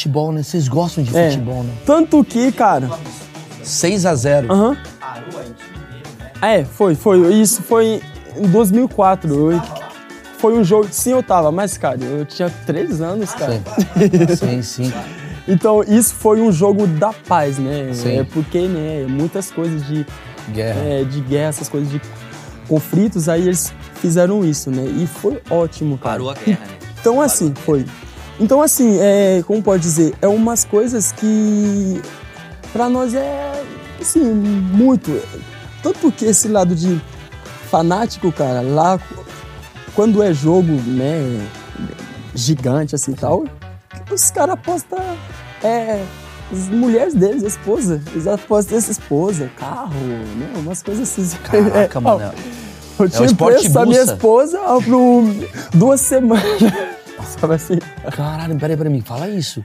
futebol, né? Vocês gostam de É. futebol, né? Tanto que, cara. 6 a 0 Aham. É, foi, foi. Isso foi em 2004. Eu- foi um jogo. Sim, eu tava, mas, cara, eu tinha três anos, cara. Sim, sim. Então, isso foi um jogo da paz, né? Sim. É porque, né, muitas coisas de Guerra. é, de guerra, essas coisas de conflitos, aí eles fizeram isso, né? E foi ótimo, cara. Parou a guerra, né? Então, assim, foi. Então, assim, é, como pode dizer, é umas coisas que pra nós é, assim, muito. Tanto que esse lado de fanático, cara, lá, quando é jogo, né, gigante, assim, tal, os caras apostam, é, as mulheres deles, a esposa, eles apostam essa esposa, carro, né, umas coisas assim. Caraca, É, mano. eu tinha esporte preço da minha esposa ó, por duas semanas. Sabe assim? Caralho, peraí pra mim, fala isso.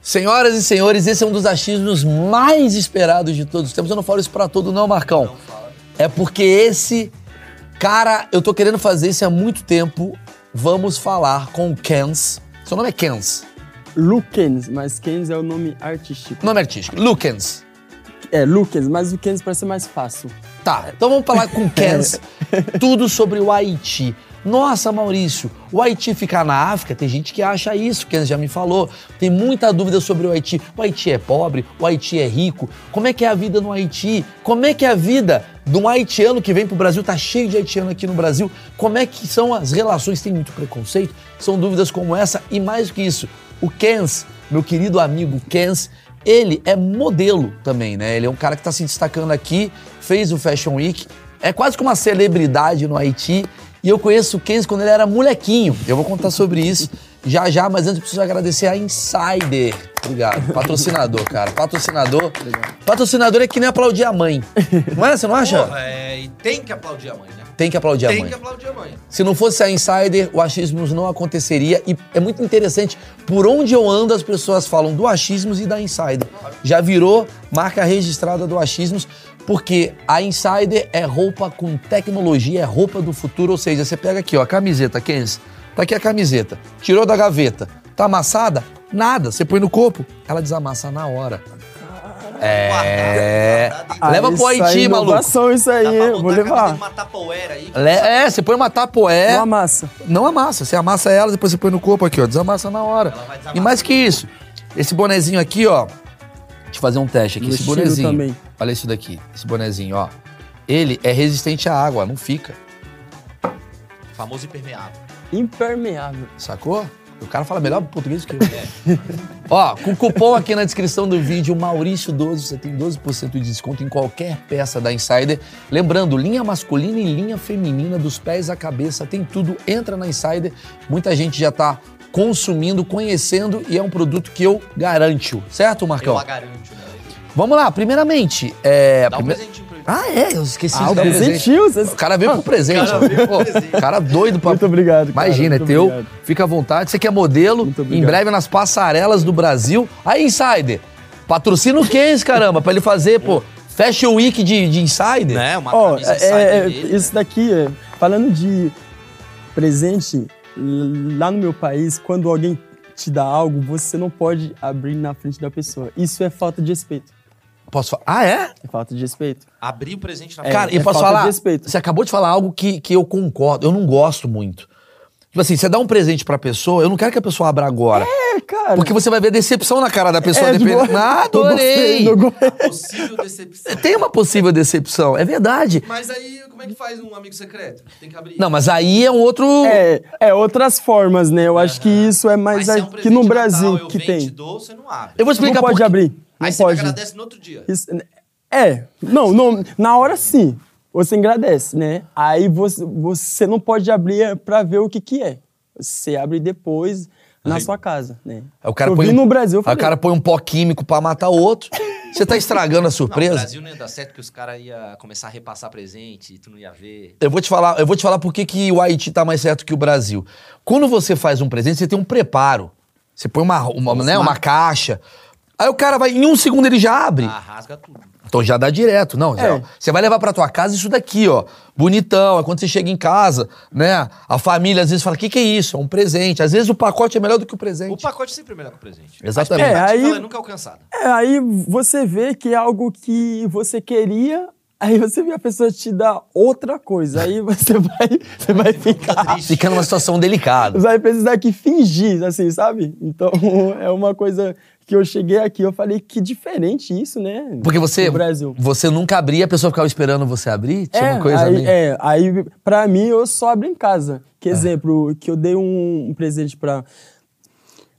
Senhoras e senhores, esse é um dos achismos mais esperados de todos os tempos. Eu não falo isso pra todo, não, Marcão. É porque esse cara, eu tô querendo fazer isso há muito tempo. Vamos falar com o Kens. Seu nome é Kens. Lukens, mas Kens é o nome artístico. Nome artístico. Lukens. É, Lukens, mas o Kens parece ser mais fácil. Tá, então vamos falar com o Kens tudo sobre o Haiti. Nossa, Maurício, o Haiti fica na África? Tem gente que acha isso, o Kens já me falou. Tem muita dúvida sobre o Haiti. O Haiti é pobre? O Haiti é rico? Como é que é a vida no Haiti? Como é que é a vida de um haitiano que vem pro Brasil? Tá cheio de haitiano aqui no Brasil. Como é que são as relações? Tem muito preconceito? São dúvidas como essa e mais do que isso. O Kens, meu querido amigo Kens, ele é modelo também, né? Ele é um cara que está se destacando aqui, fez o Fashion Week, é quase que uma celebridade no Haiti. E eu conheço o Kenz quando ele era molequinho. Eu vou contar sobre isso já já, mas antes eu preciso agradecer a Insider. Obrigado. Patrocinador, cara. Patrocinador. Patrocinador é que nem aplaudir a mãe. Não é? Você não acha? Porra, é, e tem que aplaudir a mãe, né? Tem que aplaudir a tem mãe. que aplaudir a mãe. Se não fosse a Insider, o Achismos não aconteceria. E é muito interessante, por onde eu ando, as pessoas falam do Achismos e da Insider. Já virou marca registrada do Achismos, porque a Insider é roupa com tecnologia, é roupa do futuro. Ou seja, você pega aqui, ó, a camiseta, Kens. Tá aqui a camiseta. Tirou da gaveta. Tá amassada? Nada. Você põe no corpo, ela desamassa na hora. É. Leva pro Haiti, maluco. inovação isso aí, botar vou levar. de uma tapoeira aí. Le- É, você põe uma tapoé. Uma massa. Não amassa. Você amassa ela, depois você põe no corpo aqui, ó. Desamassa na hora. Ela vai desamassar. E mais que isso, esse bonezinho aqui, ó. Deixa eu fazer um teste aqui. No esse estilo bonezinho. também. Olha isso daqui. Esse bonezinho, ó. Ele é resistente à água, não fica. Famoso impermeável. Impermeável. Sacou? O cara fala melhor português que eu. Ó, com o cupom aqui na descrição do vídeo, Maurício12, você tem 12% de desconto em qualquer peça da Insider. Lembrando, linha masculina e linha feminina, dos pés à cabeça, tem tudo. Entra na Insider. Muita gente já tá consumindo, conhecendo e é um produto que eu garanto. Certo, Marcão? Eu a garanto, né? Vamos lá, primeiramente. É, Dá um prime- presentinho. Ah, é, eu esqueci Ah, de o dar presente. O cara veio pro presente. cara veio pro Pô, presente. cara doido pra. Muito obrigado, cara, Imagina, é muito teu. obrigado. Fica à vontade. Você que é modelo, em breve nas passarelas do Brasil. Aí, Insider, patrocina o Keynes, caramba, pra ele fazer, pô, Fashion Week de, de Insider. Né? Uma Ó, camisa é, Insider é, dele, isso daqui, é, falando de presente, lá no meu país, quando alguém te dá algo, você não pode abrir na frente da pessoa. Isso é falta de respeito. Posso falar? Ah, é? É falta de respeito. Abrir o presente na É, Cara, e é posso falta de falar? respeito. Você acabou de falar algo que, que eu concordo. Eu não gosto muito. Tipo assim, você dá um presente pra pessoa, eu não quero que a pessoa abra agora. É, cara. Porque você vai ver decepção na cara da pessoa é, dependendo. Ah, não adorei! gostei, não gostei. Possível decepção. Tem uma possível decepção, é verdade. Mas aí, como é que faz um amigo secreto? Tem que abrir. Não, mas aí é um outro. É, é outras formas, né? Eu acho que isso é mais Mas se é um aqui no Brasil Natal, eu que e tem. te dou, você não abre. Eu vou explicar não pode por quê. abrir. Não Aí você pode. me agradece no outro dia. Isso- é, não, não, na hora sim. Você agradece, né? Aí você, você não pode abrir pra ver o que que é. Você abre depois na sua casa, né? Aí o cara eu põe vi um- no Brasil, Aí falei, o cara põe um pó químico pra matar o outro. Você tá estragando a Não, o surpresa? Brasil não ia dar certo que os caras iam começar a repassar presente e tu não ia ver. Eu vou te falar, eu vou te falar por que, que o Haiti tá mais certo que o Brasil. Quando você faz um presente, você tem um preparo. Você põe uma, uma, né, uma caixa. Aí o cara vai, em um segundo ele já abre. Ah, rasga tudo. Então já dá direto. Não, já- É. você vai levar pra tua casa isso daqui, ó. Bonitão. Aí quando você chega em casa, né? A família às vezes fala: o que, que é isso? É um presente. Às vezes o pacote é melhor do que o O presente. pacote sempre é melhor que o presente. Exatamente. A É, aí- ela é nunca alcançada. É, aí você vê que é algo que você queria, aí você vê a pessoa te dar outra coisa. Aí você vai, você vai ficar. Fica numa situação delicada. Você vai precisar que fingir, assim, sabe? Então é uma coisa que eu cheguei aqui, eu falei que diferente isso, né? Porque você, Brasil. você nunca abria, a pessoa ficava esperando você abrir? Tinha É, uma coisa aí, meio- é, aí pra mim eu só abro em casa. É. Que exemplo, que eu dei um, um presente pra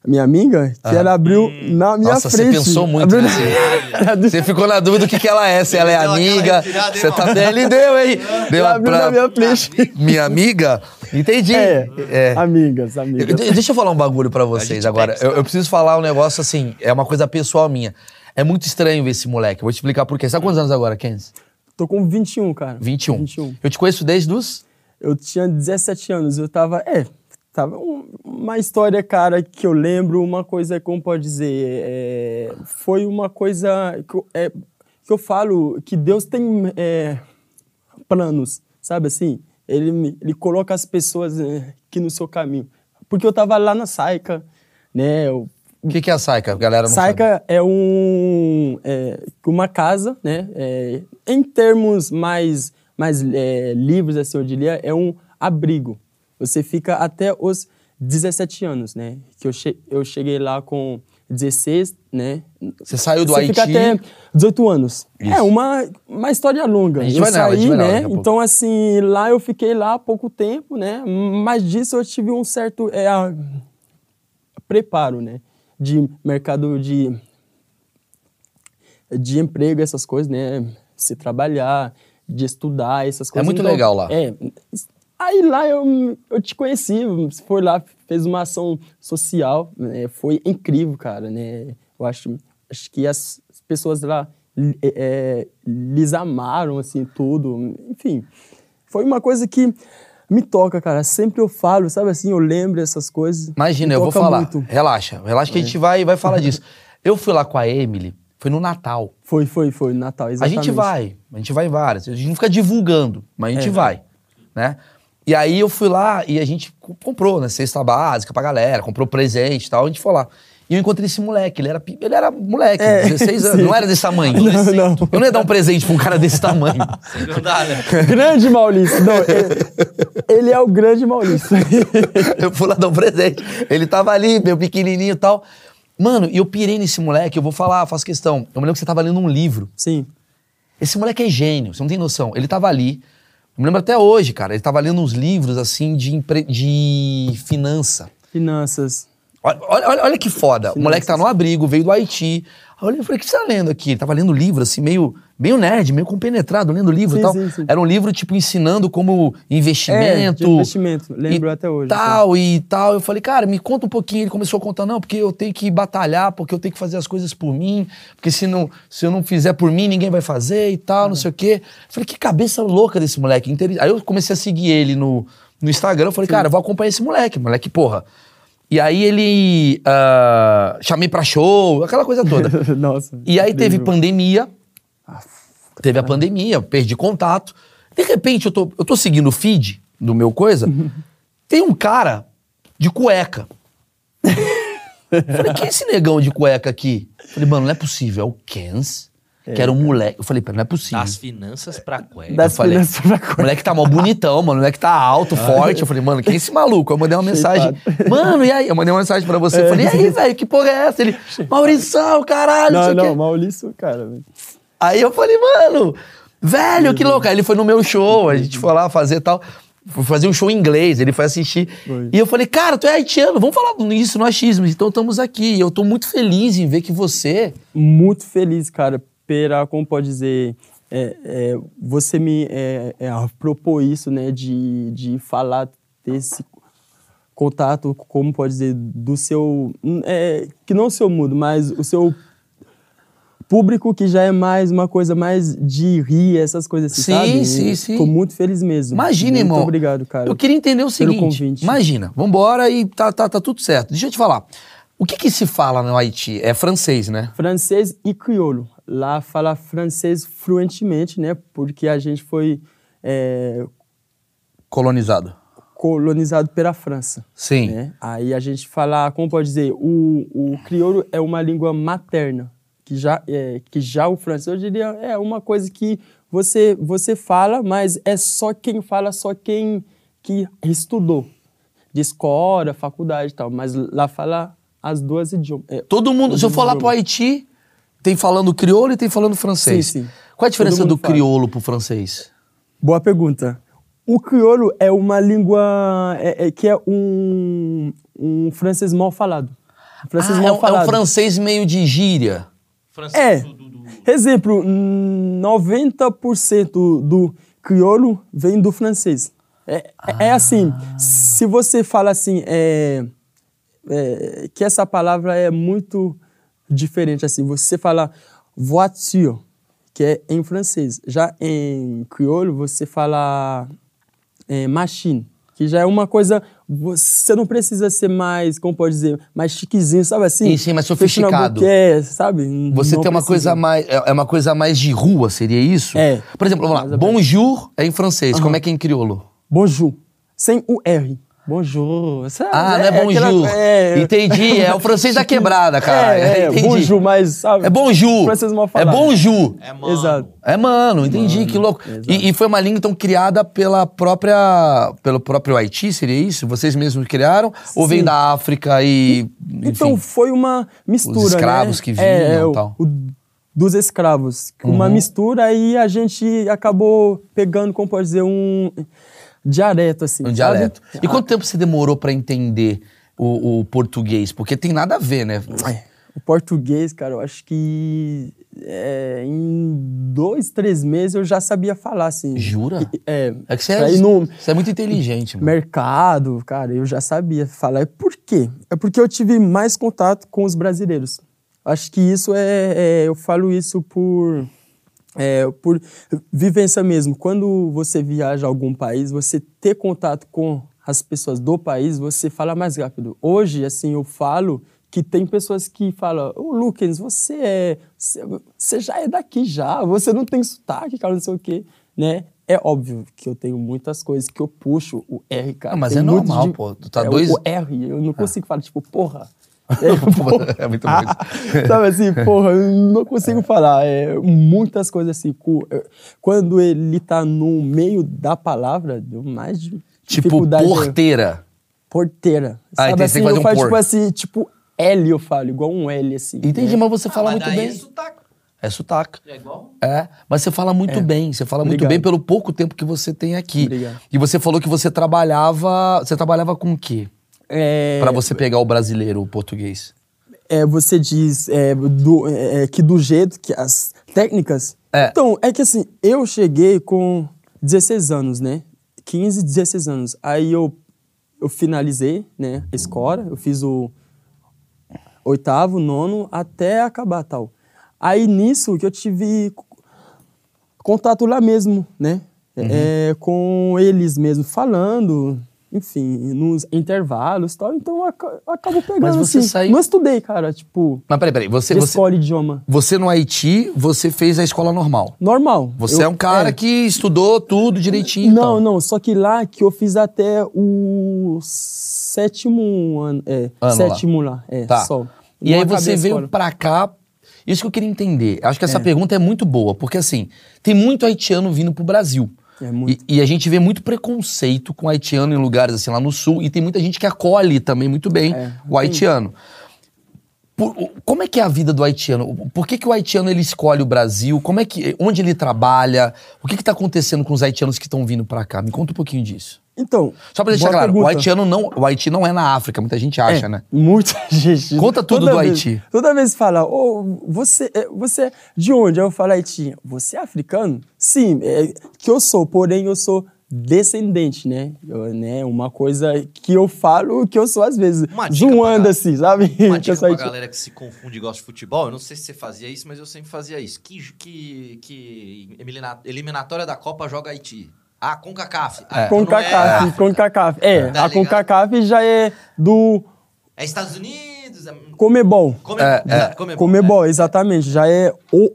minha amiga, que ela abriu na minha Ah. Nossa, você frente. pensou muito Abriu deu- Você ficou na dúvida do que, que ela é, se ela é amiga. Você tá bem, ele deu, hein? Deu Ela abriu na minha frente. minha amiga? Entendi. É, É. amigas, Eu- amigas. de- deixa eu falar um bagulho pra vocês agora. Eu, eu preciso falar um negócio assim, é uma coisa pessoal minha. É muito estranho ver esse moleque. Eu vou te explicar por quê. Você tá quantos anos agora, Kenzie? Tô com 21, cara. 21. 21. Eu te conheço desde os. Eu tinha 17 anos, eu tava. É, tava um- uma história, cara, que eu lembro, uma coisa, como pode dizer, é, foi uma coisa que eu, é, que eu falo que Deus tem é, planos, sabe assim? Ele, ele coloca as pessoas é, aqui no seu caminho. Porque eu tava lá na Saica, né? Eu, O que, que é a Saica? Galera não sabe. Saica é um é, uma casa, né? É, em termos mais mais é, livres assim, eu diria, é um abrigo. Você fica até os 17 anos, né? Que eu, che eu cheguei lá com 16, né? Você saiu do Você Haiti. fica até 18 anos. Isso. É uma, uma história longa. A gente eu vai nela, saí, vai nela né? daqui a pouco. Então, assim, lá eu fiquei lá há pouco tempo, né? Mas disso eu tive um certo é, preparo, né? De mercado de, de emprego, essas coisas, né? Se trabalhar, de estudar, essas coisas. muito Então, legal lá. É. Aí lá eu, eu te conheci, você foi lá, fez uma ação social, né? foi incrível, cara, né? Eu acho, acho que as pessoas lá li- é, lhes amaram, assim, tudo. Enfim, foi uma coisa que me toca, cara. Sempre eu falo, sabe assim, eu lembro essas coisas. Imagina, eu vou falar. muito. Relaxa, relaxa que a gente vai, vai falar disso. Eu fui lá com a Emily, foi no Natal. Foi, foi, foi, Natal, A exatamente. gente vai, a gente vai várias. A gente não fica divulgando, mas a gente É. vai, né? E aí eu fui lá e a gente co- comprou, né? Cesta básica pra galera, comprou presente e tal, a gente foi lá. E eu encontrei esse moleque, ele era, ele era moleque, É, 16 anos, sim. não era desse tamanho. Não, não. Eu não ia dar um presente pra um cara desse tamanho. Não dá, né? Grande Maurício. Não, ele, ele é o grande Maurício. eu fui lá dar um presente. Ele tava ali, meu pequenininho e tal. Mano, e eu pirei nesse moleque, eu vou falar, faço questão. Eu me lembro que você tava lendo um livro. Sim. Esse moleque é gênio, você não tem noção. Ele tava ali, eu me lembro até hoje, cara, ele tava lendo uns livros, assim, de, empre- de finança. Finanças. Olha, olha, olha- que foda. O moleque tá no abrigo, veio do Haiti. Aí eu olhei e falei, o que você tá lendo aqui? Ele tava lendo livro, assim, meio, meio nerd, meio compenetrado, lendo livro e Sim, tal. sim, sim. Era um livro, tipo, ensinando como investimento. É, investimento. Lembro e até hoje. Tal e tal. Eu falei, cara, me conta um pouquinho. Ele começou a contar, não, porque eu tenho que batalhar, porque eu tenho que fazer as coisas por mim, porque se, não, se eu não fizer por mim, ninguém vai fazer e tal, não sei o quê. Eu falei, que cabeça louca desse moleque. Aí eu comecei a seguir ele no, no Instagram. Eu falei, cara, eu vou acompanhar esse moleque, moleque, porra. E aí ele. ah, chamei pra show, aquela coisa toda. Nossa. E aí teve pandemia. Teve a pandemia, perdi contato. De repente, eu tô, eu tô seguindo o feed do meu coisa. tem um cara de cueca. Falei, quem é esse negão de cueca aqui? Falei, mano, não é possível. É o Kens, que era um moleque. Eu falei, pera, não é possível. Das finanças pra cueca. Das eu falei, finanças pra o cueca. moleque tá mó bonitão, mano. O moleque tá alto, forte. Eu falei, mano, quem é esse maluco? Eu mandei uma mensagem. Mano, e aí? Eu mandei uma mensagem pra você. Eu falei, e aí, velho, que porra é essa? Ele, Maurição, caralho, não, Não, sei o não, Maurício, cara. velho. Aí eu falei, mano, velho, que louco. Aí ele foi no meu show, a gente foi lá fazer tal. Foi fazer um show em inglês, ele foi assistir. Foi. E eu falei, cara, tu é haitiano, vamos falar nisso no achismo. Então estamos aqui. E eu tô muito feliz em ver que você. Muito feliz, cara, pela, como pode dizer, é, é, você me é, é, propôs isso, né, de, de falar desse contato, como pode dizer, do seu, é, que não o seu mundo, mas o seu público que já é mais uma coisa mais de rir, essas coisas assim, Sim, sabe? sim, sim. Tô muito feliz mesmo. Imagina, muito irmão. Muito obrigado, cara. Eu queria entender o seguinte. Imagina, vambora e tá, tá, tá tudo certo. Deixa eu te falar. O que que se fala no Haiti? É francês, né? Francês e crioulo. Lá fala francês fluentemente, né? Porque a gente foi é, Colonizado. colonizado pela França. Sim. né? Aí a gente fala, como pode dizer, o, o crioulo é uma língua materna, que já, é, que já o francês, eu diria, é uma coisa que você, você fala, mas é só quem fala, só quem que estudou, de escola, faculdade e tal, mas lá fala as duas idiomas. É, Todo mundo, se eu for lá mundo. pro Haiti, tem falando crioulo e tem falando francês. Sim, sim. Qual a diferença do fala. crioulo pro francês? Boa pergunta. O crioulo é uma língua é- é- que é um, um francês mal falado. Um francês Ah, é, mal um, é falado. um francês meio de gíria. Francês É. do, do- Exemplo, hum, 90% do crioulo vem do francês. É, é assim, se você fala assim, é, é, que essa palavra é muito diferente assim. Você fala voiture, que é em francês. Já em crioulo, você fala é, machine, que já é uma coisa. Você não precisa ser mais, como pode dizer, mais chiquezinho, sabe assim? Sim, sim, mais sofisticado. sabe? Você Não tem uma precisa. coisa mais. É é uma coisa mais de rua, seria isso? É. Por exemplo, vamos lá. Bonjour é em francês. Como é que é em crioulo? Bonjour. Sem o R. Bonjour. Sabe? Ah, não é bonjour. Entendi, é o francês da quebrada, cara. É, é, Entendi. bonjour, mas sabe? É bonjour. Francês mal É bonjour. É mano. Exato. É, mano, entendi, que louco. E, e foi uma língua, então, criada pela própria, pelo próprio Haiti, seria isso? Vocês mesmos criaram? Ou veio Sim. da África e, enfim... Então foi uma mistura, Os escravos né? que vinham é, e tal. o- dos escravos. Uma Uhum. mistura e a gente acabou pegando, como pode dizer, um dialeto, assim. um sabe? dialeto. E Ah, quanto tempo você demorou pra entender o, o português? Porque tem nada a ver, né? É, O português, cara, eu acho que é, em dois, três meses eu já sabia falar, assim. Jura? É. É que você é, no você é muito inteligente, mano. mercado, cara, eu já sabia falar. E Por quê? É porque eu tive mais contato com os brasileiros. Acho que isso é, é- eu falo isso por é, por vivência mesmo. Quando você viaja a algum país, você ter contato com as pessoas do país, você fala mais rápido. Hoje, assim, eu falo que tem pessoas que falam, ô Lucas, você é. Você, já é daqui já, você não tem sotaque, cara, não sei o quê, né? É óbvio que eu tenho muitas coisas que eu puxo o R, cara. Ah, mas Tem é normal, pô. Tu tá é, dois- O R, eu não consigo falar, tipo, porra. É, porra. É muito bom. Sabe assim, porra, eu não consigo falar. É, muitas coisas assim. é, Quando ele tá no meio da palavra, deu mais de Tipo, porteira. Porteira. Ah, Sabe então você assim, eu um falo por. tipo assim, tipo L eu falo, igual um L assim. Entendi, né? mas você fala Ah, mas muito bem. É sotaque. É sotaque. É igual? É, mas você fala muito É. bem, você fala muito Obrigado. bem pelo pouco tempo que você tem aqui. Obrigado. E você falou que você trabalhava, você trabalhava com o quê? É, Pra você pegar o brasileiro, o português. é, você diz é, do- é, que do jeito que as técnicas. É. Então, é que assim, eu cheguei com 16 anos, né? 15, 16 anos. Aí eu, eu finalizei, né, a escola, eu fiz o oitavo, nono, até acabar tal. Aí nisso que eu tive contato lá mesmo, né? Uhum. É, com eles mesmo, falando, enfim, nos intervalos e tal. Então eu aca- eu acabo pegando Mas você assim. saiu- Não estudei, cara, tipo, Mas peraí, peraí, você, você, escola idioma. você no Haiti, você fez a escola normal. Normal. Você Eu- é um cara é. que estudou tudo direitinho. Não, então. não, só que lá que eu fiz até o sétimo ano. É, Ano lá. sétimo lá. é, Tá. só. E Não aí você veio pra cá. Isso que eu queria entender. Acho que essa É. pergunta é muito boa, porque assim, tem muito haitiano vindo pro Brasil. É. E, e a gente vê muito preconceito com haitiano em lugares assim lá no sul, e tem muita gente que acolhe também muito bem É, o haitiano. Por- o- como é que é a vida do haitiano? Por que, que o haitiano ele escolhe o Brasil? Como é que, onde ele trabalha? O que está acontecendo com os haitianos que estão vindo pra cá? Me conta um pouquinho disso. Então. Só pra deixar claro, o pergunta. haitiano não, o Haiti não é na África, muita gente acha, É, né? Muita gente. Conta tudo Toda do vez- Haiti. Toda vez fala, ô, você, é- você é de onde? Aí eu falo Haiti. Você é africano? Sim, é, que eu sou, porém eu sou descendente, né? Eu, né? Uma coisa que eu falo que eu sou às vezes Uma dica zoando assim, sabe? Uma dica pra galera que se confunde e gosta de futebol, eu não sei se você fazia isso, mas eu sempre fazia isso. Que, que, que elimina- eliminatória da Copa joga Haiti. Ah, com CACAF. Ah, É. então Com não é CACAF, África. com CACAF. É, Tá a com ligado? CACAF já é do É Estados Unidos, é- Comebol. Comebol. É, é. Comebol, Comebol, exatamente. Já é o-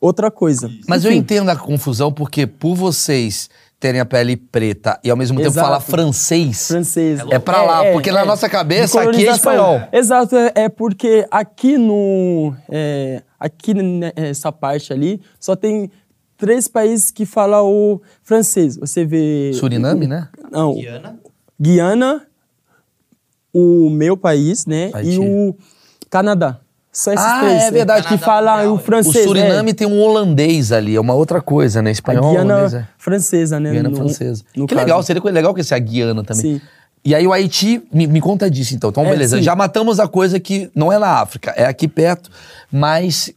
outra coisa. Mas eu Enfim, entendo a confusão porque por vocês terem a pele preta e ao mesmo tempo falar francês, francês. é pra lá, porque na nossa cabeça aqui é espanhol. Exato, é, é porque aqui no. é, aqui nessa parte ali, só tem três países que falam o francês. Você vê. Suriname, né? Não, Guiana. Guiana, o meu país, né? Haiti. E o Canadá. Só esses Ah, três. é verdade. Que Canadá falam mundial, o é. O francês. Suriname é. tem um holandês ali, é uma outra coisa, né? A Espanhol, holandês, Guiana é. francesa, né? Guiana no- francesa. no que caso. legal, seria coisa legal que esse é a Guiana também. Sim. E aí o Haiti, me, me conta disso então. Então, É, beleza, sim. já matamos a coisa que não é na África, é aqui perto, mas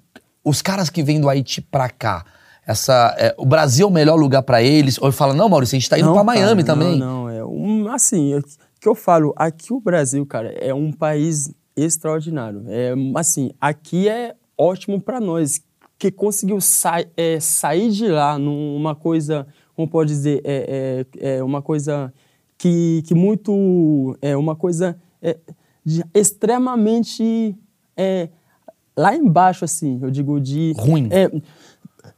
os caras que vêm do Haiti pra cá, essa, é, o Brasil é o melhor lugar pra eles? Ou fala, não, Maurício, a gente tá indo Não, pra Miami cara, também. Não, não, é um, assim, é que eu falo, aqui o Brasil, cara, é um país extraordinário. É assim, aqui é ótimo para nós que conseguiu sa é, sair de lá numa coisa, como pode dizer, é, é, é uma coisa que, que muito é uma coisa é, de- extremamente lá embaixo assim, eu digo de Ruim.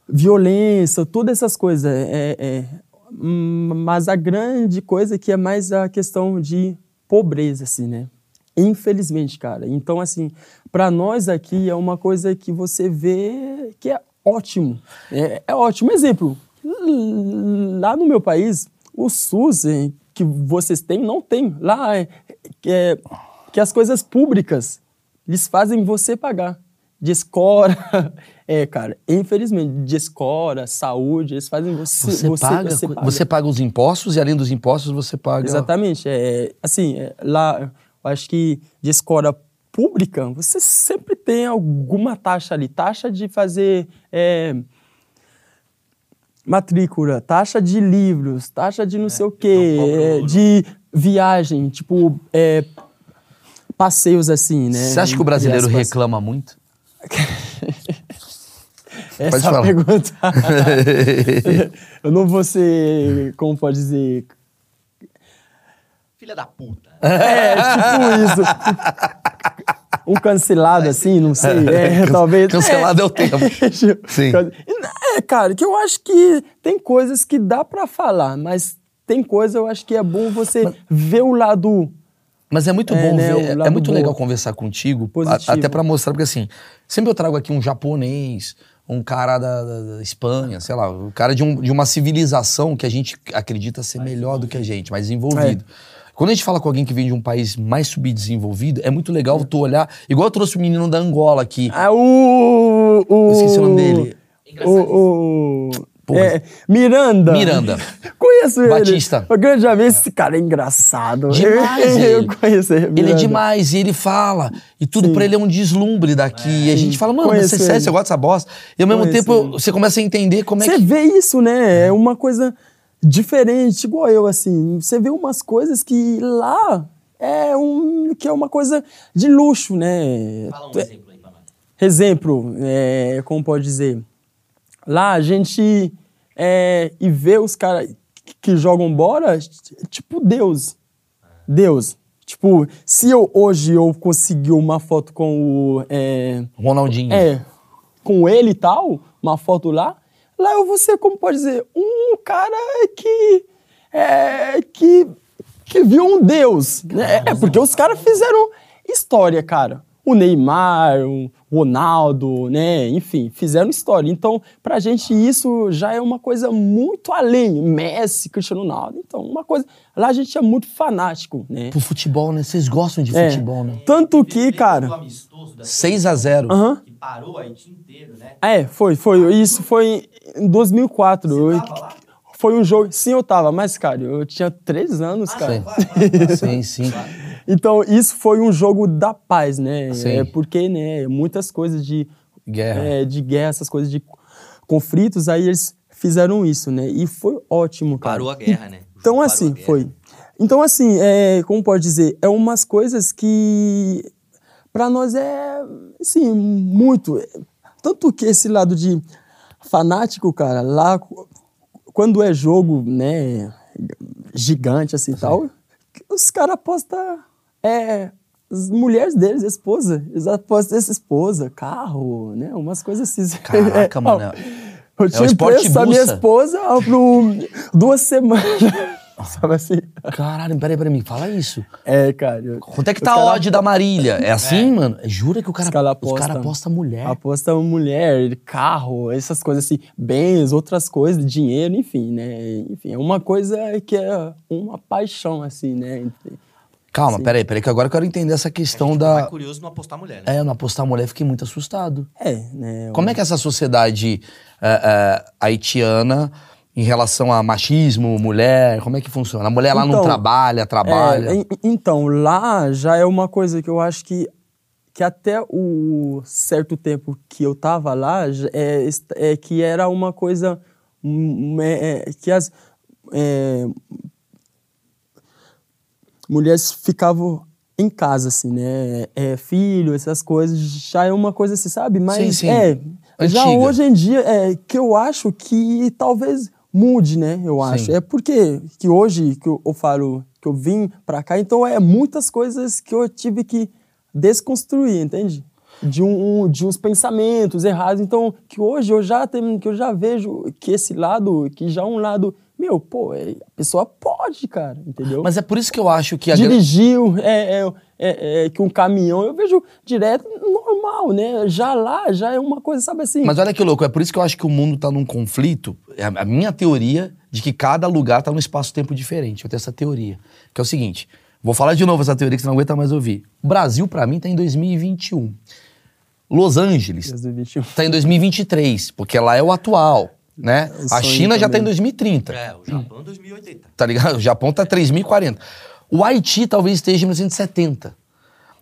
É, violência, todas essas coisas. É, é, hum, mas a grande coisa que é mais a questão de pobreza, assim, né? Infelizmente, cara. Então, assim, para nós aqui é uma coisa que você vê que é ótimo. É, é ótimo. Exemplo, lá no meu país, o SUS eh, que vocês têm, não tem. Lá é, é que as coisas públicas, eles fazem você pagar. De escola, é, cara, infelizmente, de escola, saúde, eles fazem você, Você, paga, você você paga os impostos e além dos impostos você paga... Exatamente. É, assim, é, lá, eu acho que de escola pública, você sempre tem alguma taxa ali. Taxa de fazer é, matrícula, taxa de livros, taxa de não sei o quê, é, de viagem, tipo, é, passeios assim, né? Você acha que o brasileiro reclama muito? Essa falar. pergunta. eu não vou ser, como pode dizer, Filha da puta. É, tipo isso. Um cancelado assim, não sei. É, talvez. Cancelado é o termo. Sim. É, cara, que eu acho que tem coisas que dá pra falar, mas tem coisa eu acho que é bom você ver o lado. Mas é muito É, bom né, ver, é muito bom. legal conversar contigo, Positivo. até pra mostrar, porque assim, sempre eu trago aqui um japonês, um cara da, da- da Espanha, sei lá, um cara de, um- de uma civilização que a gente acredita ser melhor do que a gente, mais desenvolvido. É. Quando a gente fala com alguém que vem de um país mais subdesenvolvido, é muito legal tu olhar, igual eu trouxe o menino da Angola aqui, Ah, o. o eu esqueci o nome dele, O. o é, Miranda. Miranda. Conheço ele. Batista. O grande amigo, esse cara é engraçado. Demais Eu ele. conheço ele. Ele é demais, e ele fala, e tudo Sim. pra ele é um deslumbre daqui. e a gente fala, mano, Conheço você é sério, você gosta dessa bosta? E ao mesmo Conheço tempo ele. você começa a entender como é Você que. vê isso, né? É uma coisa diferente, igual eu, assim. Você vê umas coisas que lá é um que é uma coisa de luxo, né? Fala um exemplo aí. Exemplo, é, como pode dizer? Lá a gente é, e vê os caras que- jogam bola, tipo Deus. Deus. Tipo, se eu hoje eu conseguir uma foto com o é, Ronaldinho. é, com ele e tal, uma foto lá, lá eu vou ser, como pode dizer, um cara que. É, que, que viu um Deus. Né? É, porque os caras fizeram história, cara. O Neymar, o Ronaldo, né? Enfim, fizeram história. Então, pra gente, isso já é uma coisa muito além. Messi, Cristiano Ronaldo. Então, uma coisa. Lá a gente é muito fanático, né? Pro futebol, né? Vocês gostam de É. futebol, né? Tanto que, cara. amistoso da 6 a 0 Aham. que parou Haiti inteiro, né? É, foi, foi. Isso foi em 2004. Você Eu- tava lá? Foi um jogo. Sim, eu tava, mas, cara, eu tinha três anos, Ah, cara. vai. Sim, sim. Então, isso foi um jogo da paz, né? Sim. É porque, né, muitas coisas de Guerra. é, de guerra, essas coisas de conflitos, aí eles fizeram isso, né? E foi ótimo, cara. Parou a guerra, né? Então, parou assim, a guerra. foi. Então, assim, é, como pode dizer, é umas coisas que para nós é, assim, muito. Tanto que esse lado de fanático, cara, lá quando é jogo, né, gigante assim e tal, os caras apostam é, as mulheres deles, esposa. Eles apostam essa esposa, carro, né? Umas coisas assim. Caraca, É, mano. Eu tinha esporte preço a minha esposa por duas semanas. Sabe assim? Caralho, peraí, peraí, me fala isso. É, cara. eu- Quanto é que os tá a odd da Marília? É assim, mano? Jura que o cara, Os cara os aposta- cara aposta mulher? Aposta mulher, carro, essas coisas assim, bens, outras coisas, dinheiro, enfim, né? Enfim, é uma coisa que é uma paixão, assim, né? entre- Calma, Sim. peraí, peraí, que agora eu quero entender essa A questão fica da. mais curioso não apostar mulher, né? É, não apostar mulher, fiquei muito assustado. É, né? Como é que é essa sociedade é, é, haitiana em relação a machismo, mulher, como é que funciona? A mulher lá não Então, trabalha, trabalha. É, en- então, lá já é uma coisa que eu acho que, que até o certo tempo que eu tava lá, é, é que era uma coisa hum, é, é, que as é, mulheres ficavam em casa, assim, né? É, filho, essas coisas, já é uma coisa assim, sabe? Mas Sim, sim. é. Já Antiga. hoje em dia, é que eu acho que talvez mude, né? Eu acho. Sim. É porque que hoje que eu, eu falo que eu vim pra cá, então é muitas coisas que eu tive que desconstruir, entende? De, um, de uns pensamentos errados. Então, que hoje eu já tenho, que eu já vejo que esse lado, que já é um lado, meu, pô, é- a pessoa pode, cara, entendeu? Mas é por isso que eu acho que a Dirigiu, é, é, é, é, que um caminhão, eu vejo direto, normal, né? Já lá, já é uma coisa, sabe assim? Mas olha que louco, é por isso que eu acho que o mundo tá num conflito. É a minha teoria de que cada lugar tá num espaço-tempo diferente. Eu tenho essa teoria. Que é o seguinte: vou falar de novo essa teoria que você não aguenta mais ouvir. O Brasil, pra mim, tá em 2021. Los Angeles 2021. tá em 2023, porque lá é o atual, né? A China já tá em também. 2030, É, o Japão 2080. tá ligado? O Japão tá 3040. O Haiti talvez esteja em 1970.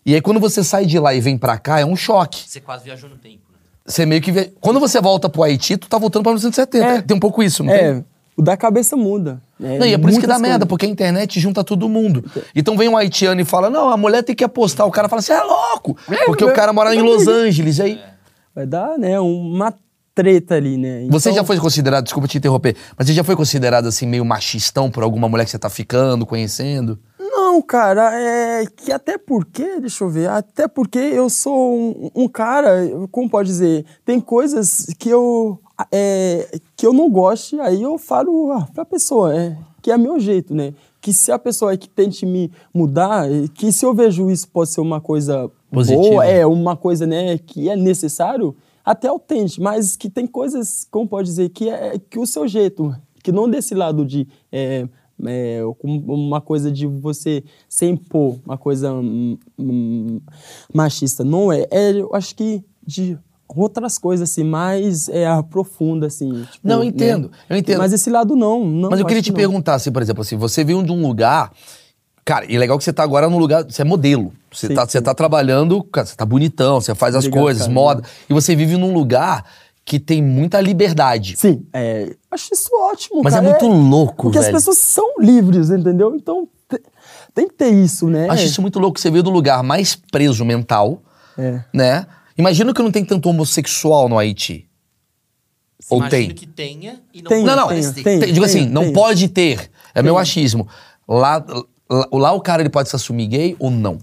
E aí, quando você sai de lá e vem pra cá, é um choque. Você quase viajou no tempo, né? Você meio que vê. Quando você volta pro Haiti, tu tá voltando pra 1970. É. Tem um pouco isso, não tem? É, o da cabeça muda. né? Não, e é por isso que dá Muitas merda, coisas. porque a internet junta todo mundo. Então vem um haitiano e fala: não, a mulher tem que apostar. O cara fala assim: é louco! Porque o cara mora em Los Angeles. Aí. Vai dar, né, uma treta ali, né? Você Então, já foi considerado, desculpa te interromper, mas você já foi considerado assim, meio machistão por alguma mulher que você tá ficando, conhecendo? Não, cara, é que até porque, deixa eu ver, até porque eu sou um, um cara, como pode dizer, tem coisas que eu é, que eu não gosto, aí eu falo ah, pra pessoa, é, que é meu jeito, né? Que se a pessoa é que tente me mudar, que se eu vejo isso pode ser uma coisa Positiva. boa, é uma coisa, né, que é necessário, até tente, mas que tem coisas, como pode dizer, que é que o seu jeito, que não desse lado de é, é, uma coisa de você se impor, uma coisa hum, hum, machista, não é, é, eu acho que de outras coisas assim, mais é, aprofunda assim. tipo, Não, eu né? entendo, eu entendo. Mas esse lado não, não. mas eu queria te não. perguntar, assim, por exemplo, assim, você veio de um lugar. Cara, e é legal que você tá agora num lugar. Você é modelo. Você, Sim, tá, você tá trabalhando, cara, você tá bonitão, você faz as Obrigado, coisas, cara. moda. E você vive num lugar que tem muita liberdade. Sim, é, acho isso ótimo, Mas cara. é muito louco, Porque velho. as pessoas são livres, entendeu? Então te- tem que ter isso, né? Acho isso muito louco. Você veio do lugar mais preso mental, É. né? Imagina que não tem tanto homossexual no Haiti. Ou Imagino tem? que tenha e não Tem, Não, não. pode tem, ter. tem. Digo assim, não pode ter. É meu achismo. Lá, lá, lá o cara ele pode se assumir gay ou não.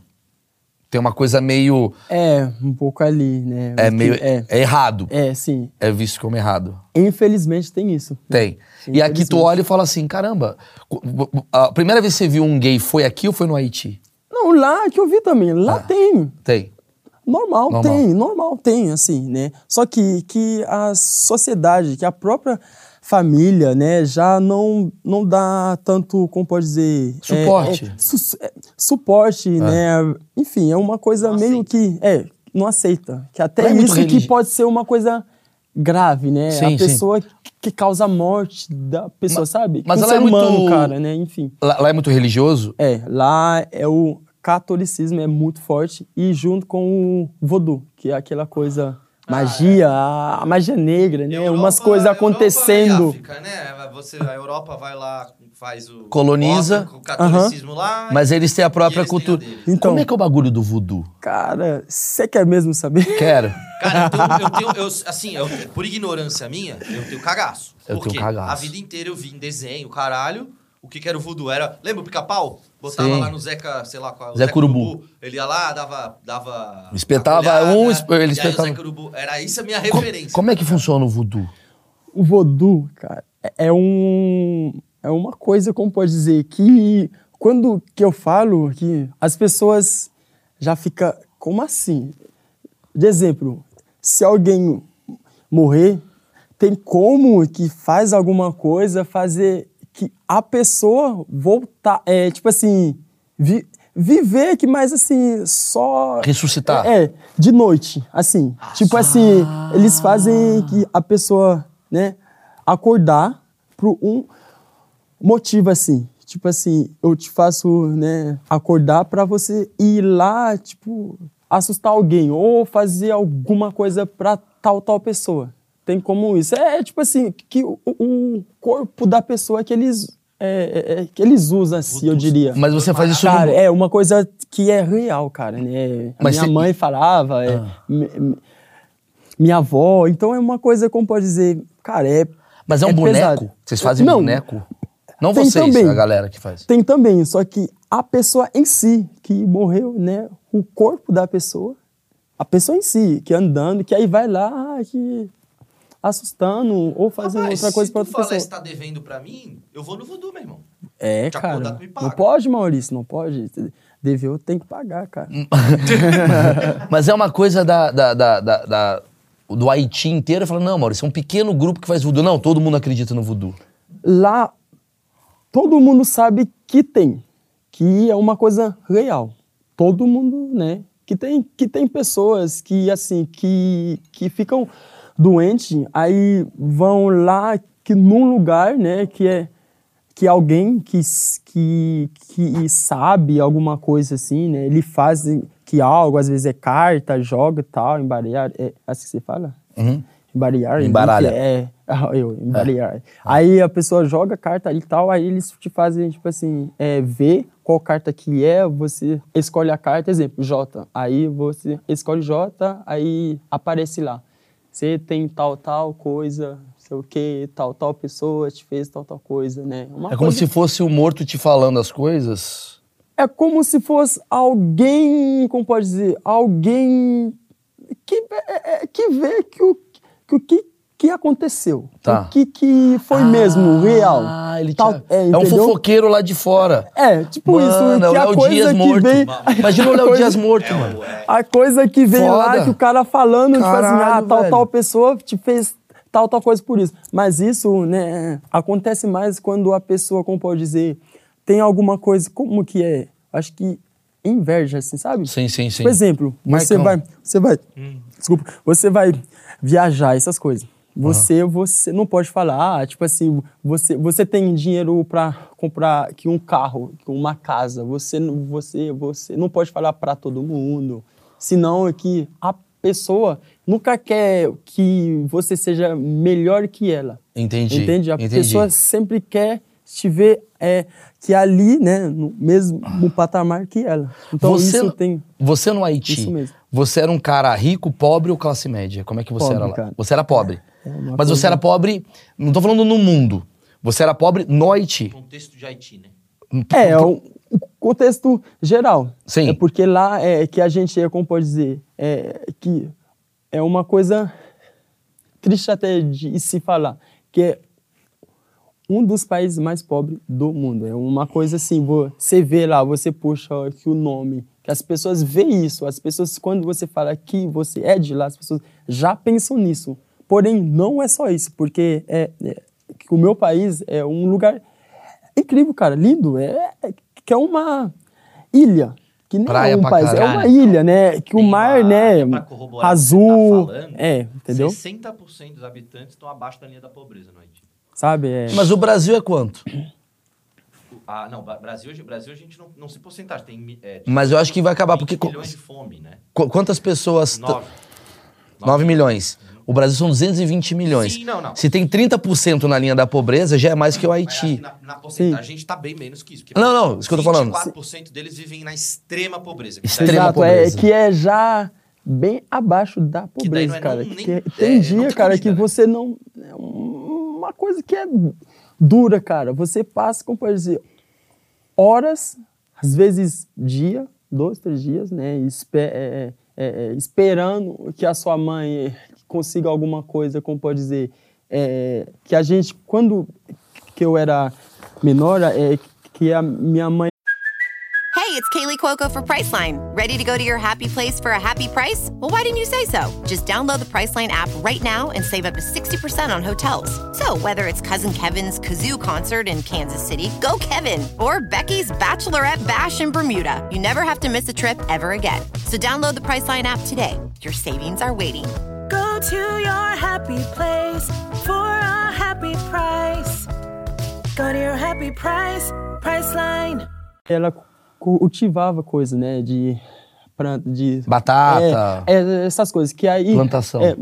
Tem uma coisa meio. É, um pouco ali, né? É meio. É, É, errado. é, sim. É visto como errado. Infelizmente tem isso. Tem. E aqui tu olha e fala assim: caramba, a primeira vez que você viu um gay foi aqui ou foi no Haiti? Não, lá que eu vi também, lá Ah. tem. Tem. Normal, Normal. tem, normal, tem, assim, né? Só que, que a sociedade, que a própria família, né, já não, não dá tanto, como pode dizer... é, Suporte. é, su- é, suporte, né? Enfim, é uma coisa Não meio aceita. que... É, não aceita. Que até é isso que religi- pode ser uma coisa grave, né? Sim, a sim. pessoa que causa a morte da pessoa, Mas- sabe? mas um ela é humano, muito- cara, né? Enfim. Lá, lá é muito religioso? É, lá é o catolicismo é muito forte e junto com o voodoo, que é aquela coisa magia, a, a magia negra, né? Europa- Umas coisas Europa acontecendo. e África, né? Você, a Europa vai lá, faz o... Coloniza. O catolicismo lá. Mas eles têm a própria cultura. a. Então- Como é que é o bagulho do voodoo? Cara, você quer mesmo saber? Quero. Cara, eu tenho, eu tenho- eu- assim, eu- por ignorância minha, eu tenho cagaço. Eu tenho cagaço. A vida inteira eu vi em desenho, caralho, o que, que era o voodoo. Era, lembra o pica-pau? Botava Sim. lá no Zeca, sei lá qual. o Zé Curubu. Ele ia lá, dava. dava Espetava a colhada, um, esp- ele e aí o espetava-. Era isso a minha Co- referência. Como, é que funciona o voodoo? O voodoo, cara, é- é um é uma coisa, como pode dizer, que quando que eu falo que as pessoas já ficam, como assim? De exemplo, se alguém morrer, tem como que faz alguma coisa fazer que a pessoa voltar, é tipo assim, vi- viver que mais assim, só Ressuscitar. é, é, de noite, assim. tipo assim, eles fazem que a pessoa, né, acordar por um motivo assim. Tipo assim, eu te faço, né, acordar pra você ir lá, tipo, assustar alguém ou fazer alguma coisa pra tal tal pessoa. Tem como isso. É tipo assim, que o, o corpo da pessoa que eles é, é, é, que eles usam assim, eu diria. Mas você faz isso Cara, no... é uma coisa que é real, cara, né? A Mas minha cê- mãe falava, é, Ah. mi- mi- minha avó, então é uma coisa, como pode dizer, cara, é Mas é um é boneco? pesado. Vocês fazem Não. boneco? Não vocês, também. a galera que faz. Tem também, só que a pessoa em si, que morreu, né? O corpo da pessoa, a pessoa em si, que andando, que aí vai lá, que assustando ou fazendo Rapaz, outra coisa tu outra falar pessoa. se tá devendo pra mim, eu vou no voodoo, meu irmão. É, Te acordar, cara. tu me paga. Não pode, Maurício, não pode. Deveu, tem que pagar, cara. Mas é uma coisa da, da, da, da- da- do Haiti inteiro. Fala, não, Maurício, é um pequeno grupo que faz voodoo. Não, todo mundo acredita no voodoo. Lá, todo mundo sabe que tem, que é uma coisa real. Todo mundo, né? Que tem, que tem pessoas que, assim, que, que ficam doentes, aí vão lá que num lugar, né? Que é que alguém que, que, que sabe alguma coisa assim, né? Ele faz que algo, às vezes é carta, joga e tal, embaralhar. É assim que você fala? Uhum. Embaralhar? Embaralha. É, ah, eu, embaralhar. Aí a pessoa joga a carta e tal, aí eles te fazem, tipo assim, é, ver qual carta que é, você escolhe a carta, exemplo, J. Aí você escolhe J, aí aparece lá. Você tem tal, tal coisa, sei o quê, tal, tal pessoa te fez tal, tal coisa, né? Uma É como coisa- se fosse o morto te falando as coisas. é como se fosse alguém, como pode dizer, alguém que, é, é, que vê que o que, o que, que aconteceu, Tá. o que, que foi mesmo, real. Ah, ele Tal- te... é, é, um fofoqueiro lá de fora. É, tipo Mano, isso, é o que a Léo coisa Dias que morto. vem... Imagina o Léo coisa- Dias morto, É, mano. A coisa que vem Foda. lá, que o cara falando, tipo assim, ah, Caralho, tal, velho. tal pessoa te fez tal, tal coisa por isso. Mas isso, né, acontece mais quando a pessoa, como pode dizer, tem alguma coisa, como que é? Acho que inveja, assim, sabe? Sim, sim, sim. Por exemplo, você Marcão. vai, você vai, desculpa, você vai viajar, essas coisas. Você, você não pode falar, ah, tipo assim, você, você tem dinheiro para comprar que um carro, que uma casa. Você, não- você, você não pode falar para todo mundo. Senão é que a pessoa nunca quer que você seja melhor que ela. Entendi. Entende? A entendi. pessoa sempre quer te ver é, que ali, né, no mesmo no patamar que ela. Então você, isso tem. Você no Haiti, Isso mesmo. você era um cara rico, pobre ou classe média? Como é que você Pobre, era lá? cara. Você era pobre. É Mas coisa- você era pobre, não tô falando no mundo. Você era pobre no Haiti. contexto de Haiti, né? É, é um, um contexto geral. Sim. É porque lá é que a gente é, como pode dizer, é que é uma coisa triste até de se falar, que é um dos países mais pobres do mundo. É uma coisa assim, você vê lá, você puxa aqui o nome, que as pessoas veem isso, as pessoas, quando você fala que você é de lá, as pessoas já pensam nisso. Porém, não é só isso, porque é, é o meu país é um lugar incrível, cara, lindo, é, é que é uma ilha. Que nem Praia é um país, é caralho. uma ilha, né? Que o mar, né? que Azul, você tá falando, é, entendeu? 60% dos habitantes estão abaixo da linha da pobreza no Haiti. Sabe? É. Mas o Brasil é quanto? Ah, não, Brasil, Brasil a gente não, não se porcentagem, tem é, Mas eu acho que vai acabar, porque 20 co- milhões de fome, né? qu- quantas pessoas... 9. 9 milhões. O Brasil são 220 milhões. Sim, não, não. Se tem 30% na linha da pobreza, já é mais que o Haiti. na, na porcentagem a gente tá bem menos que isso. Não, não, isso que eu tô falando. 24% deles vivem na extrema pobreza. Extrema Exato, pobreza. é que é já bem abaixo da Que daí pobreza, não é cara. nem- Que nem- tem é, dia, não tem cara, comida, que né? você não. É um- uma coisa que é dura, cara. Você passa, como pode dizer, horas, às vezes dia, dois, três dias, né? é, é, é, esperando que a sua mãe consiga alguma coisa, como pode dizer, é, que a gente, quando que eu era menor, é, que a minha mãe Hey, it's Kaylee Cuoco for Priceline. Ready to go to your happy place for a happy price? Well, why didn't you say so? Just download the Priceline app right now and save up to 60% on hotels. So, whether it's Cousin Kevin's Kazoo concert in Kansas City, go Kevin, or Becky's Bachelorette Bash in Bermuda, you never have to miss a trip ever again. So, download the Priceline app today. Your savings are waiting. Go to your happy place for a happy price. Go to your happy price, Priceline. ela cultivava coisa, né? De planta, de Batata. É, é, essas coisas que aí Plantação. é,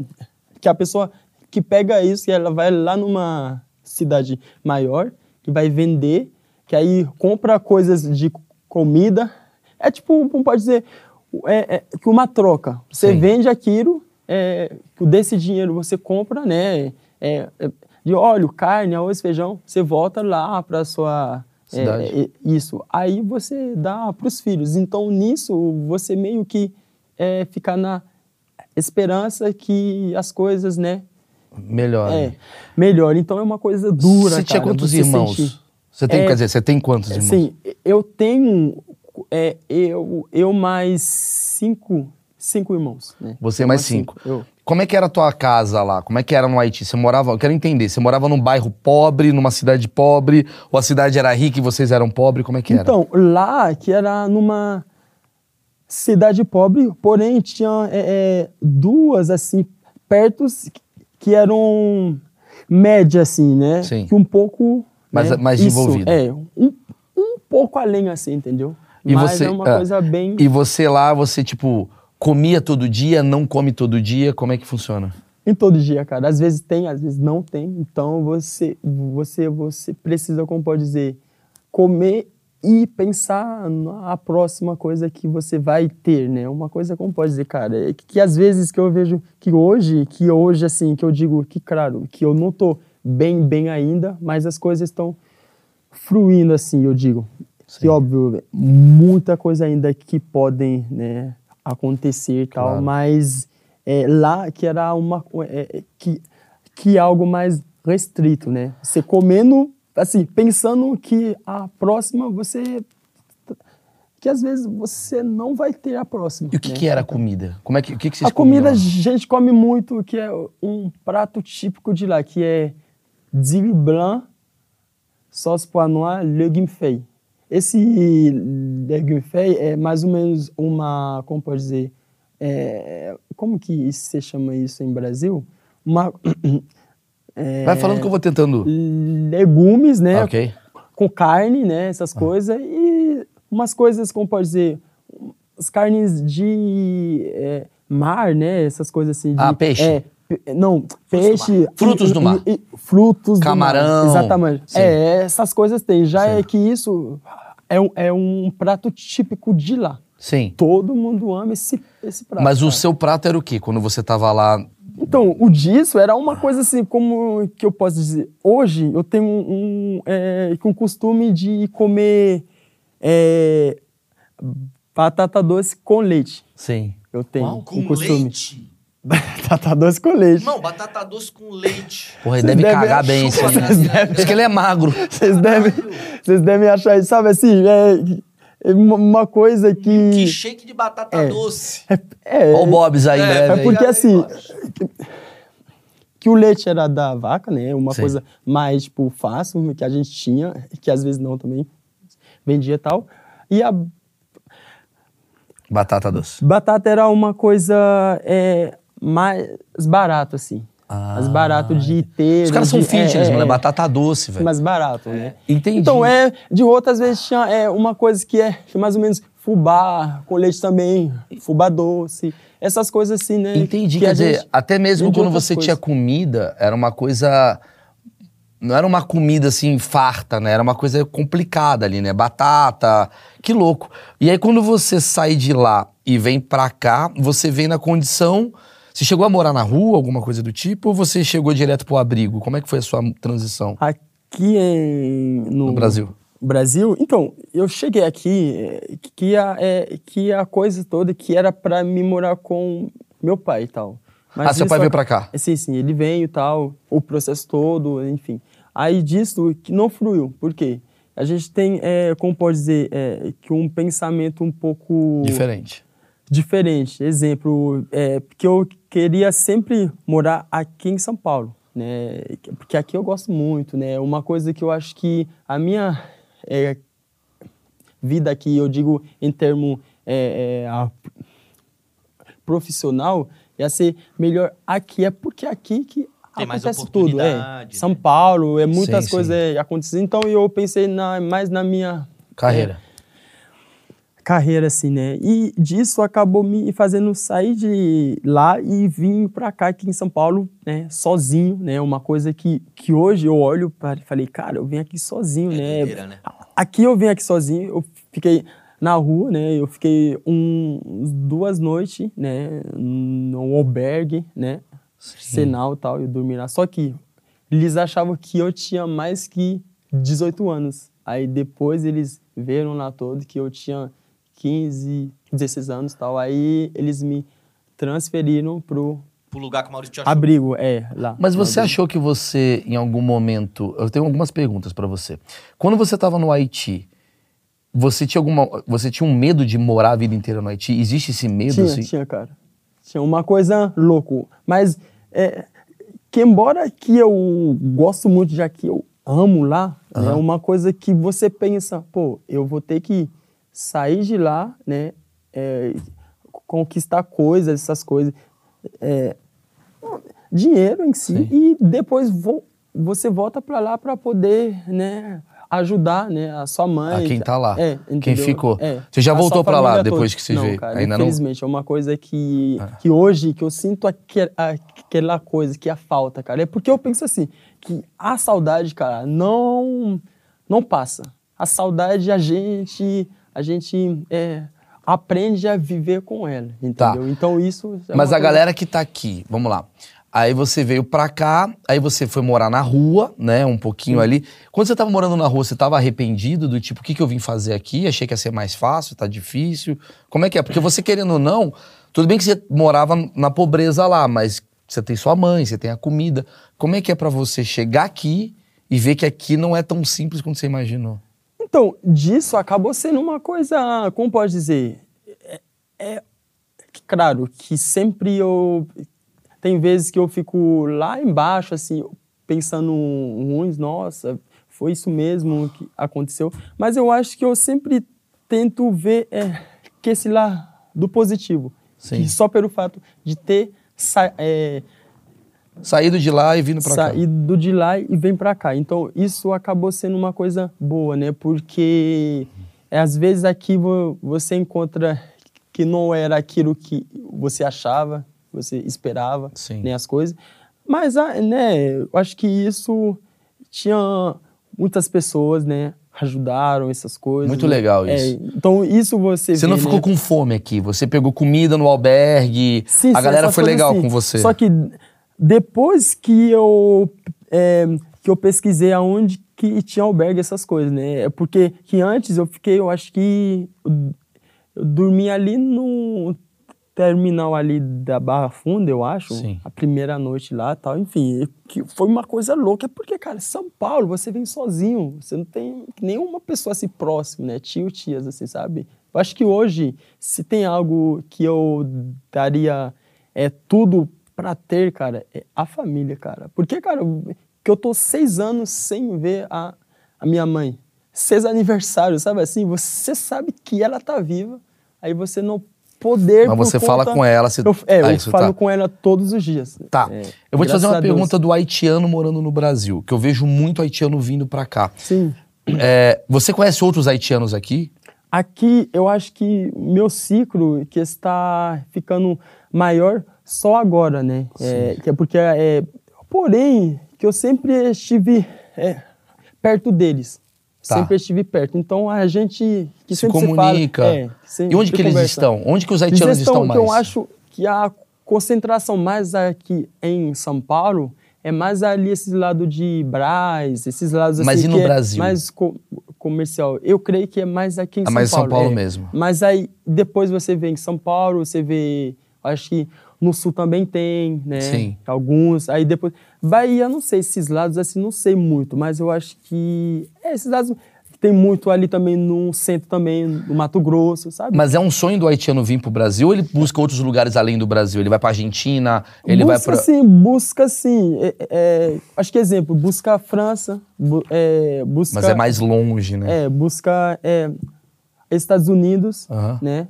que a pessoa que pega isso e ela vai lá numa cidade maior que vai vender, que aí compra coisas de comida. É tipo, como pode dizer, é, é, que uma troca. Você Sim. vende aquilo, é, desse dinheiro você compra, né? é, é, de óleo, carne, arroz, feijão. Você volta lá para sua é, Cidade. é, isso. Aí você dá para os filhos. Então, nisso, você meio que é, fica na esperança que as coisas, né? Melhor. É, melhor. Então, é uma coisa dura, Você tinha cara, quantos você irmãos? sentir. Você tem, É, quer dizer, você tem quantos irmãos? Sim, eu tenho... É, eu, eu mais cinco, cinco irmãos, né? Você Eu mais cinco. Eu, Como é que era a tua casa lá? Como é que era no Haiti? Você morava, eu quero entender, você morava num bairro pobre, numa cidade pobre, ou a cidade era rica e vocês eram pobres? Como é que era? Então, lá, que era numa cidade pobre, porém tinha é, é, duas, assim, perto, que eram média, assim, né? Sim. Que um pouco... Mais- né? mais Isso, desenvolvida. É, um, um pouco além, assim, entendeu? E Mas você, é uma é, coisa bem... E você lá, você tipo, comia todo dia, não come todo dia, como é que funciona? Em todo dia, cara. Às vezes tem, às vezes não tem. Então você, você, você precisa, como pode dizer, comer e pensar na próxima coisa que você vai ter, né? Uma coisa, como pode dizer, cara, é que, que às vezes que eu vejo que hoje, que hoje assim, que eu digo que, claro, que eu não tô bem, bem ainda, mas as coisas estão fluindo assim, eu digo. Que óbvio, muita coisa ainda que podem, né, acontecer e tal, Claro. mas é, lá que era uma é, é, que que algo mais restrito, né? Você comendo, assim, pensando que a próxima você que às vezes você não vai ter a próxima. E o que, né? que era a comida? Como é que, o que, que vocês A comida a gente come muito, que é um prato típico de lá, que é dill blanc, sauce poinois, legume feuille. Esse legume feuille é mais ou menos uma, como pode dizer, é, como que se chama isso em Brasil? Uma é, Vai falando que eu vou tentando. legumes, né? Ok. Com carne, né? Essas coisas. E umas coisas, como pode dizer, as carnes de é, mar, né? Essas coisas assim. De, Ah, peixe. É, não, peixe. Frutos e- do mar. e- e- frutos Camarão. do mar. Exatamente. Sim. É, essas coisas tem. Já Sim. é que isso é um, é um prato típico de lá. Sim. Todo mundo ama esse, esse prato. Mas o cara. seu prato era o quê? Quando você tava lá. Então, o disso era uma coisa assim, como que eu posso dizer? Hoje eu tenho um, um, é, um costume de comer é, batata doce com leite. Sim. Eu tenho Uau, um com costume. leite? batata doce com leite. Irmão, batata doce com leite. Porra, ele deve devem- cagar bem Vocês aí. Diz que ele é magro. Vocês devem, vocês devem achar isso, sabe assim? É, é uma- coisa que. Que shake de batata É. doce. É, Olha o Bob's aí, É, breve. É porque aí, assim, que o leite era da vaca, né? Uma Sim. coisa mais, tipo, fácil, que a gente tinha, que às vezes não também vendia e tal. E a Batata doce. batata era uma coisa é, mais barato, assim. Ah. mais barato de ter. Os caras são de- fitness, é, mano. É é, batata doce, velho. mais barato, né? Entendi. Então, é, de outras vezes tinha é, uma coisa que é mais ou menos fubá, com leite também, fubá doce, essas coisas assim, né? Entendi. que Quer dizer, gente até mesmo quando você coisas. tinha comida, era uma coisa. Não era uma comida assim farta, né? Era uma coisa complicada ali, né? Batata. Que louco. E aí, quando você sai de lá e vem pra cá, você vem na condição. Você chegou a morar na rua, alguma coisa do tipo, ou você chegou direto pro abrigo? Como é que foi a sua transição? Aqui em, no, No Brasil. Brasil, então, eu cheguei aqui eh, que a, é, que a coisa toda que era pra me morar com meu pai e tal. Ah, seu isso pai veio ac- pra cá? Sim, sim, ele veio e tal, o processo todo, enfim. Aí disso que não fluiu, por quê? A gente tem, é, como pode dizer, é, que um pensamento um pouco Diferente. diferente. Exemplo, é, porque eu queria sempre morar aqui em São Paulo, né? Porque aqui eu gosto muito, né? Uma coisa que eu acho que a minha é, vida aqui, eu digo em termo é, é, a- profissional, ia ser melhor aqui. É porque aqui que Tem mais acontece tudo. É. São né? Paulo, é muitas Sim, coisas é, acontecendo. Então eu pensei na, mais na minha Carreira. Carreira, assim, né? E disso acabou me fazendo sair de lá e vim pra cá, aqui em São Paulo, né? Sozinho, né? Uma coisa que, que hoje eu olho para falei, cara, eu vim aqui sozinho, É né? né? Aqui eu vim aqui sozinho, eu fiquei na rua, né? Eu fiquei um, duas noites, né? No albergue, né? Senal e tal, eu dormi lá. Só que eles achavam que eu tinha mais que 18 anos. Aí depois eles viram lá todo que eu tinha 15, 16 anos e tal. Aí eles me transferiram pro Pro lugar que o Maurício te achou. abrigo, é, lá. Mas você abrigo. achou que você, em algum momento. Eu tenho algumas perguntas pra você. Quando você estava no Haiti, você tinha alguma. Você tinha um medo de morar a vida inteira no Haiti? Existe esse medo? Tinha, assim? tinha, cara. Tinha uma coisa louco. Mas, é, que embora que eu gosto muito, já que eu amo lá, é uma coisa que você pensa, pô, eu vou ter que sair de lá, né, é, conquistar coisas, essas coisas, é, dinheiro em si, Sim. e depois vo- você volta para lá para poder, né, ajudar, né, a sua mãe. A quem tá lá. É, Quem ficou. É. Você já A voltou sua pra lá depois toda. que você não, veio? Cara, Ainda não? infelizmente, é uma coisa que, que hoje que eu sinto aque- aquela coisa que é a falta, cara. É porque eu penso assim, que a saudade, cara, não não passa. A saudade a gente a gente é, aprende a viver com ela, Tá. entendeu? Então isso é Mas a coisa- galera que tá aqui, vamos lá. Aí você veio pra cá, aí você foi morar na rua, né? Um pouquinho ali. Quando você tava morando na rua, você tava arrependido do tipo, o que, que eu vim fazer aqui? Achei que ia ser mais fácil, tá difícil. Como é que é? Porque você, querendo ou não, tudo bem que você morava na pobreza lá, mas você tem sua mãe, você tem a comida. Como é que é pra você chegar aqui e ver que aqui não é tão simples quanto você imaginou? Então, disso acabou sendo uma coisa, como pode dizer, é, é claro que sempre eu tem vezes que eu fico lá embaixo assim, pensando ruins, nossa, foi isso mesmo que aconteceu, mas eu acho que eu sempre tento ver é, que esse lá do positivo, Sim. que só pelo fato de ter é, Saído de lá e vindo pra cá. saído de lá e vem pra cá. Então, isso acabou sendo uma coisa boa, né? Porque é, às vezes aqui vo- você encontra que não era aquilo que você achava, você esperava, Sim. né, as coisas. Mas, ah, né, eu acho que isso tinha muitas pessoas, né, ajudaram essas coisas. Muito legal É, isso. então, isso você Você vê, não ficou né? com fome aqui, você pegou comida no albergue, Sim, a sim, galera foi legal assim. com você. Só que depois que eu é, que eu pesquisei aonde que tinha albergue essas coisas, né? É porque que antes eu fiquei, eu acho que eu, dormi ali no terminal ali da Barra Funda, eu acho, Sim. a primeira noite lá, e tal, enfim, que foi uma coisa louca, porque cara, São Paulo, você vem sozinho, você não tem nenhuma pessoa assim próxima, né? Tio, tias assim, sabe? Eu acho que hoje, se tem algo que eu daria é tudo pra ter, cara, é a família, cara. Porque, cara, que eu tô seis anos sem ver a, a minha mãe. Seis aniversários, sabe assim? Você sabe que ela tá viva, aí você não poder. Mas você fala com ela, você- Eu, é, Ah, eu isso falo tá. com ela todos os dias. Tá. É, eu vou te fazer uma pergunta do haitiano morando no Brasil, que eu vejo muito haitiano vindo pra cá. Sim. É, você conhece outros haitianos aqui? Aqui, eu acho que meu ciclo que está ficando maior só agora, né? É, que é porque, é, porém, que eu sempre estive é, perto deles. Tá. Sempre estive perto. Então, a gente que Se sempre comunica. fala... é, E onde que eles conversa. estão? Onde que os Eles haitianos estão, estão, mais? eu acho que a concentração mais aqui em São Paulo é mais ali esse lado de Brás, esses lados assim Mas e no que é Brasil? mais co- comercial. Eu creio que é mais aqui em É São mais São Paulo. Paulo é. mesmo. Mas aí depois você vê em São Paulo, você vê, acho que no sul também tem, né? Sim. Alguns. Aí depois Bahia, não sei esses lados assim, não sei muito, mas eu acho que é, esses lados tem muito ali também no centro também, no Mato Grosso, sabe? Mas é um sonho do haitiano vir pro Brasil ou ele busca outros lugares além do Brasil? Ele vai pra Argentina, ele vai busca pra... sim, busca sim. É, é, acho que exemplo, busca a França, bu- é, busca. Mas é mais longe, né? É, busca é, Estados Unidos, Aham. né?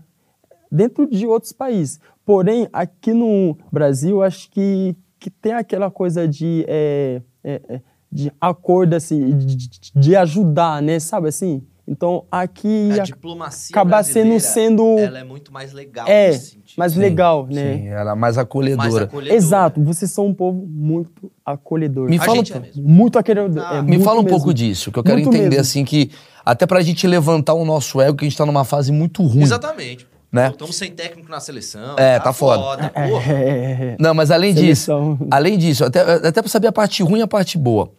Dentro de outros países. Porém, aqui no Brasil, acho que, que tem aquela coisa de, é, é, é, de acordo, assim, de, de- de ajudar, né? Sabe assim? Então, aqui... A a- diplomacia acaba sendo- sendo- Ela é muito mais legal é, nesse sentido. mais Sim, legal, né? Sim, ela é mais acolhedora. mais acolhedora. Exato, vocês são um povo muito acolhedor. Me A fala, gente um- é mesmo. Muito acolhedor. Ah, é, me muito fala um mesmo. pouco disso, que eu quero Muito entender, mesmo. assim, que até pra gente levantar o nosso ego, que a gente tá numa fase muito ruim. Exatamente. Né? Estamos sem técnico na seleção. É, tá foda. porra. É, Não, mas além Seleção. disso, além disso, até, até pra saber a parte ruim e a parte boa.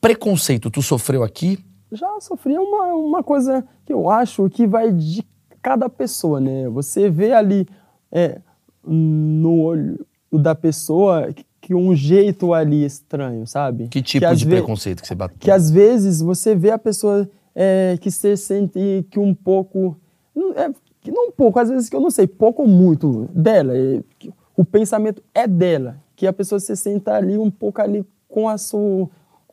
Preconceito, tu sofreu aqui? já sofri uma, uma coisa que eu acho que vai de cada pessoa, né? Você vê ali é, no olho da pessoa que- que um jeito ali estranho, sabe? Que tipo às de preconceito que você bateu? Que às vezes você vê a pessoa é, que se sente que um pouco. É, que não pouco, às vezes que eu não sei, pouco ou muito dela. o pensamento é dela. Que a pessoa se senta ali um pouco ali com a sua.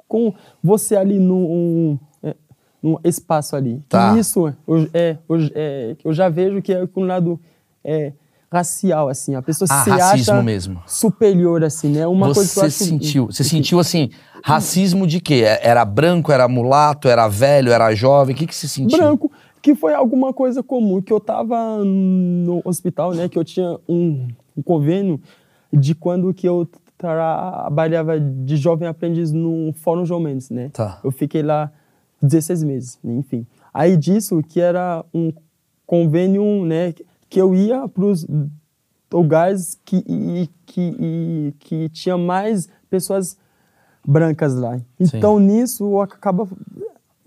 com você ali num, é, num espaço ali. Tá. Que isso eu, é, eu, é, eu já vejo que é com um lado é, racial, assim. A pessoa Ah, se acha mesmo. superior, assim, né? Uma coisa que eu você acho. sentiu, você sentiu assim, racismo de quê? Era branco, era mulato, era velho, era jovem? O que que você sentiu? branco, que foi alguma coisa comum, que eu tava no hospital, né, que eu tinha um, um convênio de quando que eu trabalhava de jovem aprendiz no Fórum João Mendes, né? Tá. Eu fiquei lá 16 meses, né, enfim. Aí disso que era um convênio, né, que eu ia para os lugares que, e, que, e, que tinha mais pessoas brancas lá. Então nisso acaba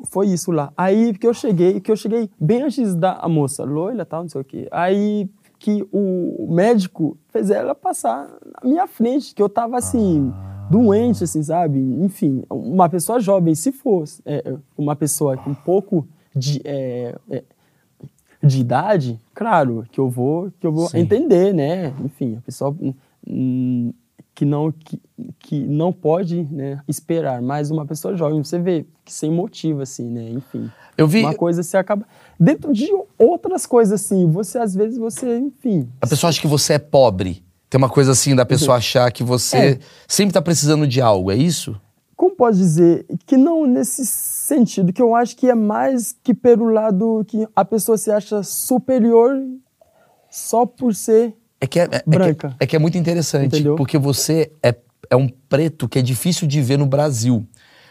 foi isso lá. Aí que eu cheguei, que eu cheguei bem antes da a moça, loira, tal, não sei o quê. Aí que o médico fez ela passar na minha frente, que eu tava assim, doente, assim, sabe? Enfim, uma pessoa jovem, se fosse é, uma pessoa com um pouco de, é, é, de idade, claro, que eu vou, que eu vou Sim. entender, né? Enfim, a pessoa hum, que não que, que não pode né, esperar, mas uma pessoa jovem, você vê que sem motivo assim, né? Enfim. Eu vi, Uma coisa você acaba dentro de outras coisas assim, você às vezes você, enfim, a pessoa acha que você é pobre. Tem uma coisa assim da pessoa achar que você É. sempre tá precisando de algo, é isso? como pode dizer que não nesse sentido, que eu acho que é mais que pelo lado que a pessoa se acha superior só por ser É que é, é- é que- Branca. é que é muito interessante, Entendeu? porque você é, é um preto que é difícil de ver no Brasil.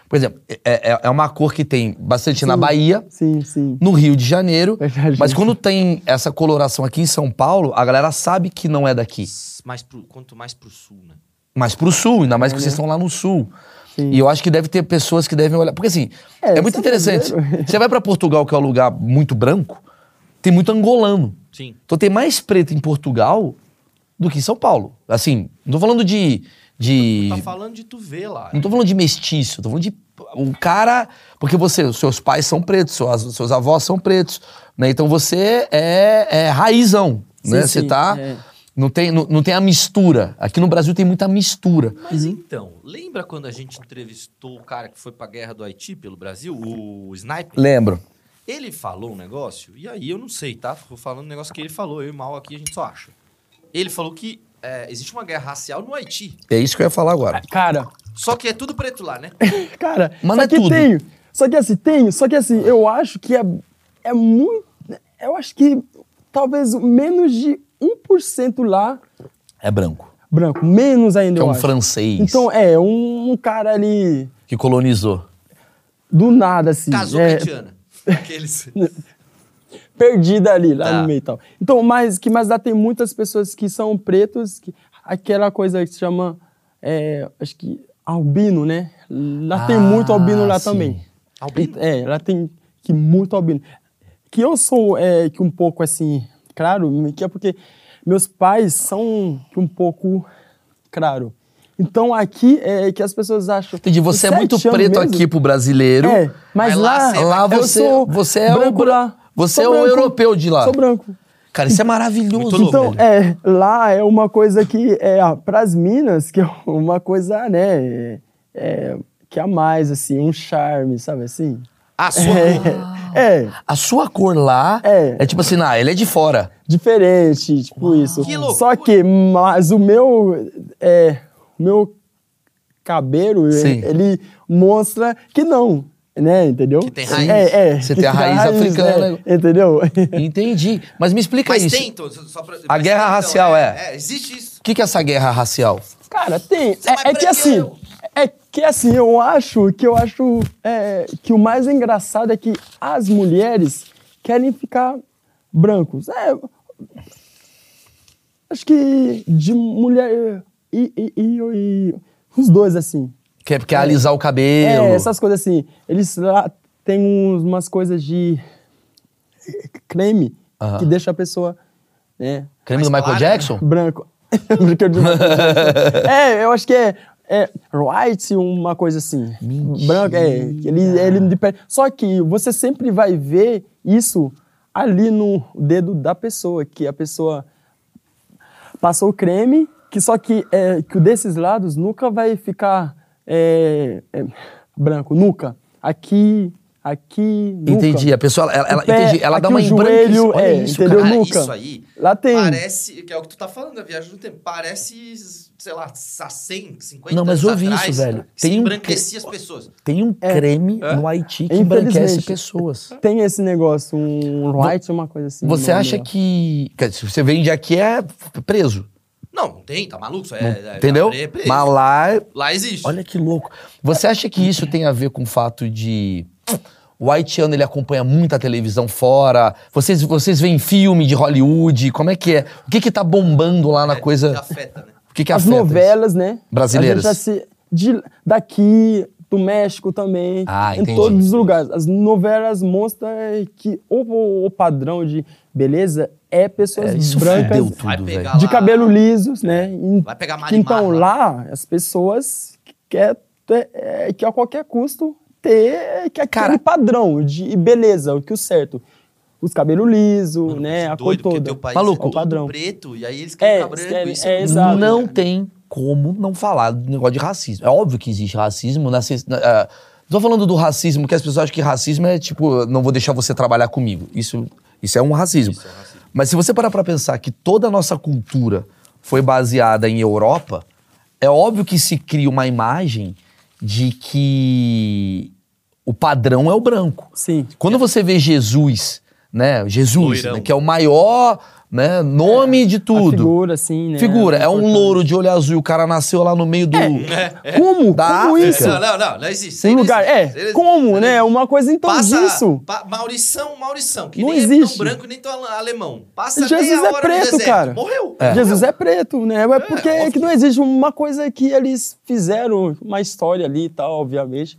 Por exemplo, é, é- é uma cor que tem bastante na Sim. Bahia, Sim, sim. no Rio de Janeiro, Verdade. mas quando tem essa coloração aqui em São Paulo, a galera sabe que não é daqui. Mais pro, quanto mais pro sul, né? Mas pro sul, ainda mais que É, vocês né? estão lá no sul. Sim. E eu acho que deve ter pessoas que devem olhar. Porque assim, é, É, muito é interessante. Você vai pra Portugal, que é um lugar muito branco, tem muito angolano. Sim. Então tem mais preto em Portugal do que em São Paulo. Assim, não tô falando de. de Tá falando de tu ver lá. não tô falando de mestiço, tô falando de um cara. Porque você, os seus pais são pretos, suas, seus avós são pretos. Né? Então você é, é raizão. Sim, né? Você sim, tá. é. Não, tem, não, não tem a mistura. Aqui no Brasil tem muita mistura. Mas então, lembra quando a gente entrevistou o cara que foi pra guerra do Haiti pelo Brasil, o Sniper? Lembro. Ele falou um negócio, e aí eu não sei, tá? Tô falando um negócio que ele falou, eu e o Mal aqui a gente só acha. Ele falou que é, existe uma guerra racial no Haiti. É isso que eu ia falar agora. Cara, Só que é tudo preto lá, né? cara, Mas não só é que tudo. tem, só que assim, tem, só que assim, eu acho que é, é muito, eu acho que talvez menos de 1% lá É branco. branco, menos ainda, Que é eu um acho. francês Então, é, um, um cara ali, que colonizou. do nada, assim. Casou é, com a Indiana. Aqueles. perdida ali, lá Tá. no meio e tal. Então, mas que mais dá tem muitas pessoas que são pretos, que aquela coisa que se chama, é, acho que albino, né? Lá tem Ah, muito albino lá sim. também. Albino? É, lá tem que muito albino. Que eu sou é, que um pouco assim, claro, que é porque meus pais são um pouco claro. Então aqui é que as pessoas acham. Entendi, você é "Sete muito preto mesmo?" aqui pro brasileiro. É, mas lá lá, você- Lá você, sou você é branco o lá. Você Sou é o europeu de lá. Sou branco. Cara, isso é maravilhoso, Muito louco. Então, velho. é, lá é uma coisa que, é, para as minas, que é uma coisa, né, é, que é a mais, assim, um charme, sabe assim? A sua É, A sua cor lá É. é tipo assim, ah, ele é de fora. diferente, tipo isso. Que loucura. Só que, mas o meu, é, meu cabelo, Sim. ele mostra que não, né, entendeu? Que tem raiz. É, é. Você tem a raiz africana. é, entendeu? Entendi. Mas me explica Mas isso. tem, então, só pra, A guerra tem, então, racial é. É, existe isso. O que, que é essa guerra racial? Cara, tem. Você É, é que assim, eu. é que assim, eu acho que eu acho é, que o mais engraçado é que as mulheres querem ficar brancos. É, acho que de mulher e, e, e- e os dois assim. Que é porque é alisar o cabelo. É, essas coisas assim. Eles lá têm uns- umas coisas de creme Aham. que deixa a pessoa, né, Creme do Michael clara, né? Jackson? branco. É, eu acho que é, é white, uma coisa assim. Mentira. Branco, é. Ele, ele de pé. Só que você sempre vai ver isso ali no dedo da pessoa, que a pessoa passou o creme, que só que, é, que o desses lados nunca vai ficar é, é, branco, nunca. Aqui, aqui, nunca. Entendi. A pessoa, ela, ela, pé, entendi, ela dá aqui uma joelho, Olha é, isso, entendeu? cara. Nunca. isso aí Lá tem. parece, que é o que tu tá falando da viagem no tempo, parece, sei lá, há 100, 50 Não, mas anos ouvi isso, atrás, velho. que Tem um embranquecia as pessoas. Tem um creme no Haiti que embranquece pessoas. Tem esse negócio, um white, uma coisa assim. Você acha lá. que. Se você vende aqui, é preso. Não, não tem, tá maluco? Isso é, é- Entendeu? é preso. Mas lá. Lá existe. Olha que louco. Você acha que isso tem a ver com o fato de. O haitiano ele acompanha muita televisão fora. Vocês, vocês veem filme de Hollywood? Como é que é? O que que tá bombando lá na É, coisa? Afeta, né? O que que As afeta isso? novelas, né? Brasileiras. A gente de, daqui, do México também. Ah, em entendi. todos os lugares. As novelas mostram que o, o padrão de beleza é pessoas É, isso brancas tudo, de lá- cabelo lisos, né? Vai pegar Marimar Então lá. lá, as pessoas querem ter, é, que a qualquer custo ter que aquele Cara- padrão de beleza, o que o certo. Os cabelos lisos, né? que A doido, cor toda. teu país Maluco. é todo Padrão. preto, e aí eles querem É, ficar eles branco. querem- isso é, exato. não cara. tem como não falar do negócio de racismo. É óbvio que existe racismo. Na, na, ah, tô falando do racismo, que as pessoas acham que racismo é tipo, não vou deixar você trabalhar comigo. Isso, isso é um racismo. Mas se você parar pra pensar que toda a nossa cultura foi baseada em Europa, é óbvio que se cria uma imagem de que o padrão é o branco. Sim. Quando você vê Jesus, né? Jesus, né, que é o maior né, nome de A tudo. figura, assim, né? Figura, é um importante. louro de olho azul, o cara nasceu lá no meio do. Como? Da como isso? Não, não, não, não existe. Um não lugar, é, existe. Isso aí- como, né? Uma coisa então Passa, disso. Pa, Maurição, Maurição, que Não nem é existe. tão branco nem tão ale- alemão. Passa Jesus meia é preto, cara. Morreu. Jesus é preto, né? É porque é que não existe uma coisa que eles fizeram, uma história ali e tal, obviamente.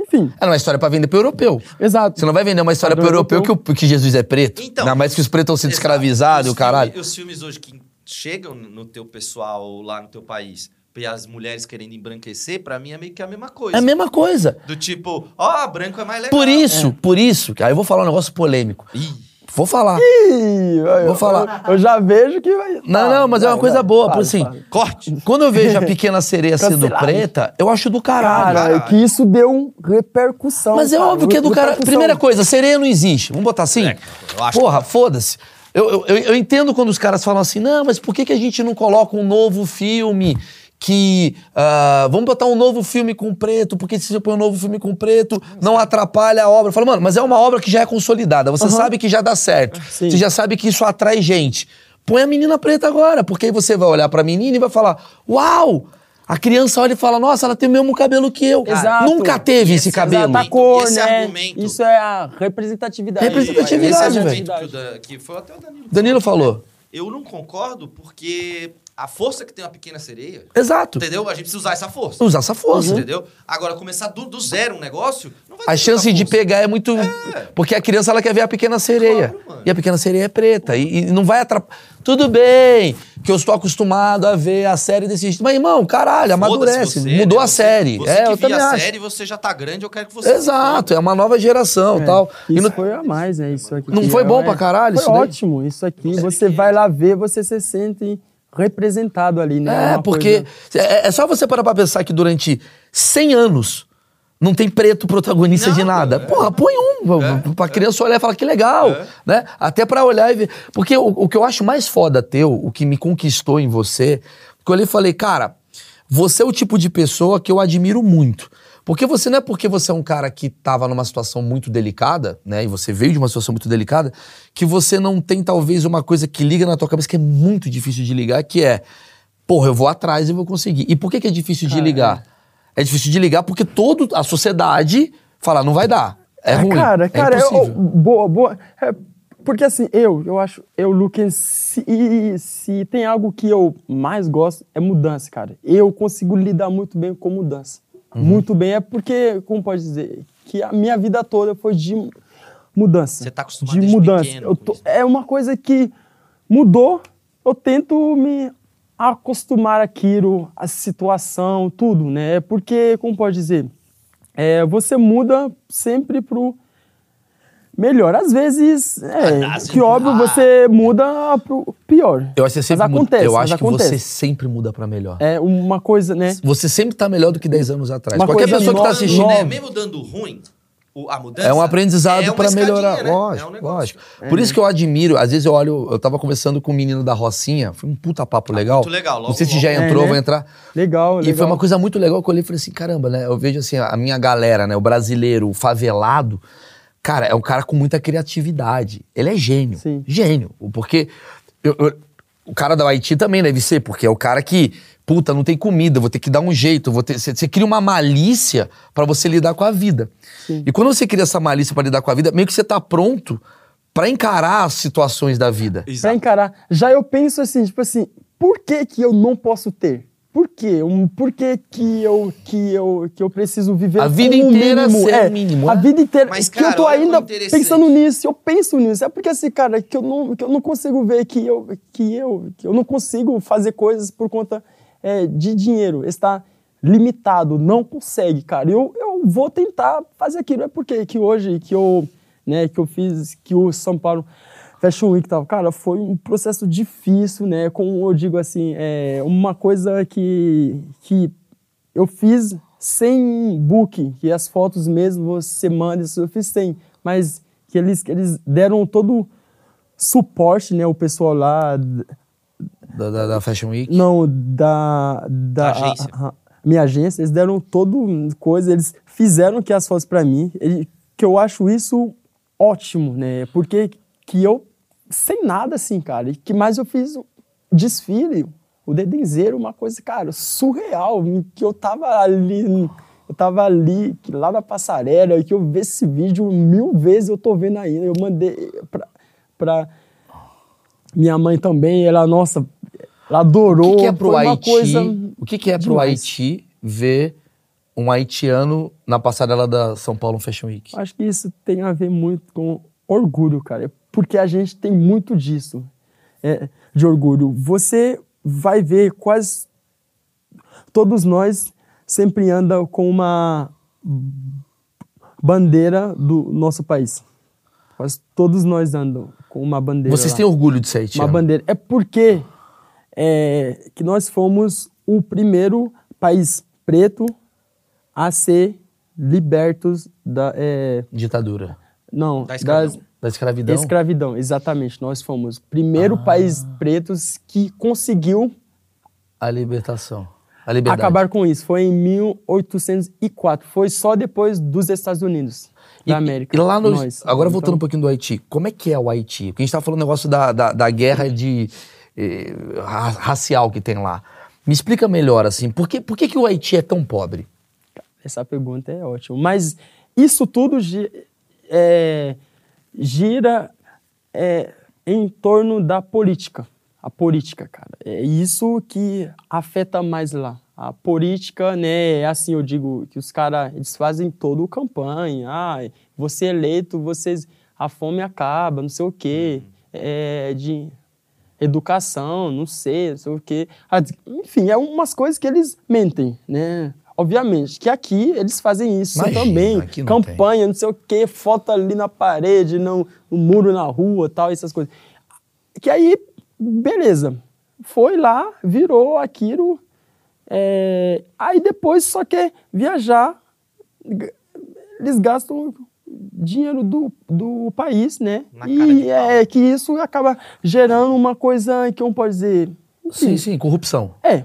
Enfim, É uma história pra vender pro europeu. exato. Você não vai vender uma história pro europeu que, europeu. o- que Jesus é preto. Então, Ainda mais que os pretos estão sendo escravizados e Os o caralho. filme- os filmes hoje que chegam no teu pessoal lá no teu país e as mulheres querendo embranquecer, pra mim é meio que a mesma coisa. É a mesma coisa. Do tipo, ó, branco é mais legal. Por isso, por isso, que aí eu vou falar um negócio polêmico. Ih, Vou falar. Ih, eu, Vou falar. Eu, eu já vejo que vai. Não, não, mas é uma coisa boa, por assim. corte. Quando eu vejo a pequena sereia sendo preta, eu acho do caralho. Cara, é que isso deu repercussão. Mas é cara, óbvio que é do cara. repercussão. Primeira coisa, sereia não existe. Vamos botar assim? É, eu acho Porra, foda-se. Eu, eu, eu- eu entendo quando os caras falam assim, não, mas por que, que a gente não coloca um novo filme que. ah, vamos botar um novo filme com preto, porque se você põe um novo filme com preto, não atrapalha a obra. Eu falo, mano, mas é uma obra que já é consolidada. Você sabe que já dá certo. Sim. Você já sabe que isso atrai gente. Põe a menina preta agora, porque aí você vai olhar pra menina e vai falar: Uau! A criança olha e fala: Nossa, ela tem o mesmo cabelo que eu. Exato. Nunca teve esse esse cabelo. Exato, cor, esse né? argumento- Isso é a representatividade. Representatividade, Esse velho. que, que foi até o Danilo. Danilo falou. Eu não concordo porque a força que tem uma pequena sereia, Exato. entendeu? A gente precisa usar essa força. Usar essa força. Entendeu? Agora, começar do, do zero um negócio, não vai A chance de pegar é muito. Porque a criança ela quer ver a pequena sereia. Claro, e a pequena sereia é preta. E, e não vai atrapalhar. Tudo bem que eu estou acostumado a ver a série desse jeito. Mas, irmão, caralho, amadurece. você, Mudou né? a Você- série. Você é, que eu via também a acho. série, você já tá grande, eu quero que você... Exato, é uma nova geração e tal. E Isso não- foi a mais, né? Isso aqui. Não foi é- bom pra caralho Foi isso ótimo. Isso aqui, você vai lá ver, você se sente representado ali, né? É, Uma porque coisa- é, é só você parar pra pensar que durante 100 anos não tem preto protagonista Não, de nada. é. Porra, põe um pra, pra criança olhar e falar que legal, É. né? Até pra olhar e ver. Porque o, o que eu acho mais foda teu, o que me conquistou em você, que eu olhei e falei, cara, você é o tipo de pessoa que eu admiro muito. Porque você não é porque você é um cara que tava numa situação muito delicada, né? E você veio de uma situação muito delicada, que você não tem talvez uma coisa que liga na tua cabeça que é muito difícil de ligar, que é, porra, eu vou atrás e vou conseguir. E por que, que é difícil de ligar? É difícil de ligar porque toda a sociedade fala, não vai dar. É Ah, ruim. Cara, é cara, eu- impossível. boa, boa. É, porque assim, eu, eu acho, eu, Lucas, se, se tem algo que eu mais gosto, é mudança, cara. Eu consigo lidar muito bem com mudança. Uhum. Muito bem, é porque, como pode dizer, que a minha vida toda foi de mudança. Você tá acostumado De mudança. pequeno tô- é uma coisa que mudou, eu tento me acostumar àquilo, a situação, tudo, né? Porque, como pode dizer, é, você muda sempre pro melhor. Às vezes, é, Às que óbvio, Ah. você muda pro pior. Eu acho que você sempre mas muda- acontece, Eu acho que acontece. você sempre muda pra melhor. É uma coisa, né? Você sempre tá melhor do que 10 anos atrás. Uma Qualquer pessoa que tá nova- assistindo. né? nova. Mesmo dando ruim, a mudança... É um aprendizado é escadinha, melhorar. né? Lógico, é um negócio. lógico. Por isso que eu admiro, às vezes eu olho, eu tava conversando com um menino da Rocinha, foi um puta papo legal. muito legal, logo, Não sei se logo. já É, entrou, né? vai entrar. Legal, E legal. foi uma coisa muito legal que eu olhei e falei assim, caramba, né? Eu vejo assim, a minha galera, né? O brasileiro, o favelado, cara, é um cara com muita criatividade. Ele é gênio. Sim. Gênio. Porque eu- eu- o cara da Haiti também deve ser, porque é o cara que, puta, não tem comida, vou ter que dar um jeito, vou ter, você, você cria uma malícia pra você lidar com a vida. E quando você cria essa malícia pra lidar com a vida, meio que você tá pronto pra encarar as situações da vida. Pra Exato. encarar. Já eu penso assim, tipo assim, por que que eu não posso ter? Por quê? Um, por que que eu, que, eu, que eu preciso viver A vida inteira mínimo? ser é, mínimo, A é? vida inteira. Mas, que eu cara, tô ainda interessante. pensando nisso, eu penso nisso. É porque assim, cara, que eu não, que eu não consigo ver que eu, que eu, que eu não consigo fazer coisas por conta é, de dinheiro. Está limitado, não consegue, cara. Eu, eu vou tentar fazer aquilo. É porque que hoje que eu, né, que eu fiz, que o São Paulo Fashion Week e tal, cara, foi um processo difícil, né? Como eu digo assim, é uma coisa que, que eu fiz sem book, que as fotos mesmo você manda, isso eu fiz sem, mas que eles, que eles deram todo suporte, né? O pessoal lá, Da, da, da Fashion Week. não, da, da Agência. a- a- minha agência, eles deram todo coisa, eles fizeram que as fotos para mim, ele- que eu acho isso ótimo, né? Porque que eu sem nada assim, cara, e que mais eu fiz o desfile, o dedenzeiro, uma coisa, cara, surreal, que eu tava ali, eu tava ali, lá na passarela, e que eu vi esse vídeo mil vezes, eu tô vendo ainda, eu mandei pra, pra minha mãe também, ela, nossa, ela adorou. O que, que é pro Haiti? coisa o que, que é pro demais. Haiti ver um haitiano na passarela da São Paulo Fashion Week? Acho que isso tem a ver muito com orgulho, cara. Porque a gente tem muito disso, é, de orgulho. Você vai ver quase todos nós sempre andam com uma bandeira do nosso país. Quase todos nós andam com uma bandeira. Vocês lá. têm orgulho de ser uma bandeira. É porque é, que nós fomos o primeiro país preto a ser libertos da é, Ditadura. não Da escravidão. das Da escravidão? escravidão, exatamente. Nós fomos o primeiro país pretos que conseguiu A libertação. A liberdade. acabar com isso. Foi em 1804. Foi só depois dos Estados Unidos da América. E lá no, Nós. agora voltando um Então, pouquinho do Haiti, como é que é o Haiti? Porque a gente tava falando um negócio da, da, da guerra de eh, ra- racial que tem lá. Me explica melhor, assim, por que, por que, que o Haiti é tão pobre? Essa pergunta é ótima. Mas isso tudo é, gira é, em torno da política. a política, cara. É isso que afeta mais lá. A política, né, é assim, eu digo que os caras, eles fazem toda a campanha. Ah, você eleito, vocês, a fome acaba, não sei o quê. É, de educação, não sei, não sei o quê. Ah, Enfim, é umas coisas que eles mentem, né? Obviamente, que aqui eles fazem isso Imagina, também. aqui não Campanha, não sei o quê, foto ali na parede, no, no muro na rua tal, essas coisas. Que aí, beleza. Foi lá, virou aquilo. é, aí depois só quer viajar. Eles gastam dinheiro do, do país, né? Na e é que isso acaba gerando uma coisa que um pode dizer. Sim, sim, corrupção. É.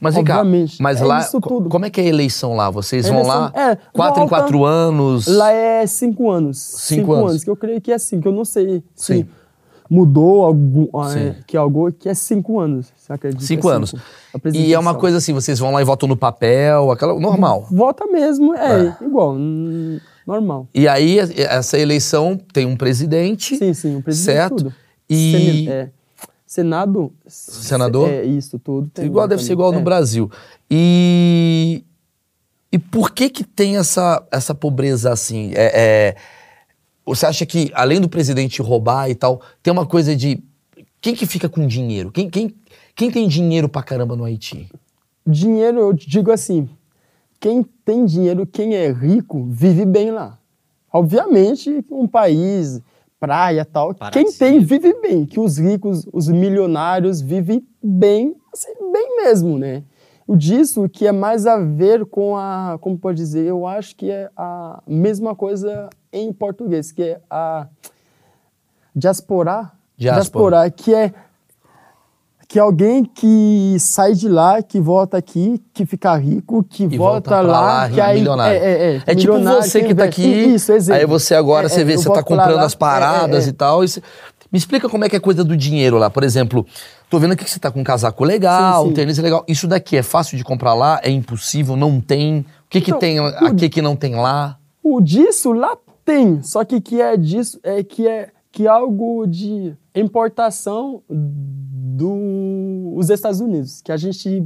Mas vem cá, mas É lá, tudo. como é que é a eleição lá? Vocês A vão eleição- lá é, quatro em volta- quatro anos? Lá é cinco anos. Cinco anos. Que eu creio que é assim, que eu não sei se Sim. mudou algum, é, que algo que é cinco anos. Você acredita? que Cinco é anos. A E é uma coisa assim, vocês vão lá e votam no papel, aquela normal. Vota mesmo, é, igual, normal. E aí, essa eleição tem um presidente. Sim, sim, o presidente Certo. tudo. E- é, Senado. Senador? É, isso, tudo. igual deve ser igual no É. Brasil. E. E por que que tem essa, essa pobreza assim? É, é- você acha que, além do presidente roubar e tal, tem uma coisa de. Quem que fica com dinheiro? Quem, quem, quem tem dinheiro pra caramba no Haiti? Dinheiro, eu digo assim, quem tem dinheiro, quem é rico, vive bem lá. Obviamente, um país, praia e tal, quem tem, vive bem. Que os ricos, os milionários vivem bem, assim, bem mesmo, né? O disso que é mais a ver com a, como pode dizer, eu acho que é a mesma coisa em português, que é a diaspora. Diáspora. que é que é alguém que sai de lá, que volta aqui, que fica rico, que E volta, volta lá, lá, que aí milionário. É, é, é, É tipo você que tá investe. aqui, Isso, exemplo. aí você agora, É, você é, vê, você tá comprando lá, as paradas é, é, e tal. e você- Me explica como é que é a coisa do dinheiro lá. Por exemplo, tô vendo aqui que você tá com um casaco legal, Sim, um sim. tênis legal. Isso daqui é fácil de comprar lá? É impossível? Não tem? O que que Então, tem o- aqui que não tem lá? O disso lá tem, só que que é disso é que é que é algo de importação dos Estados Unidos, que a gente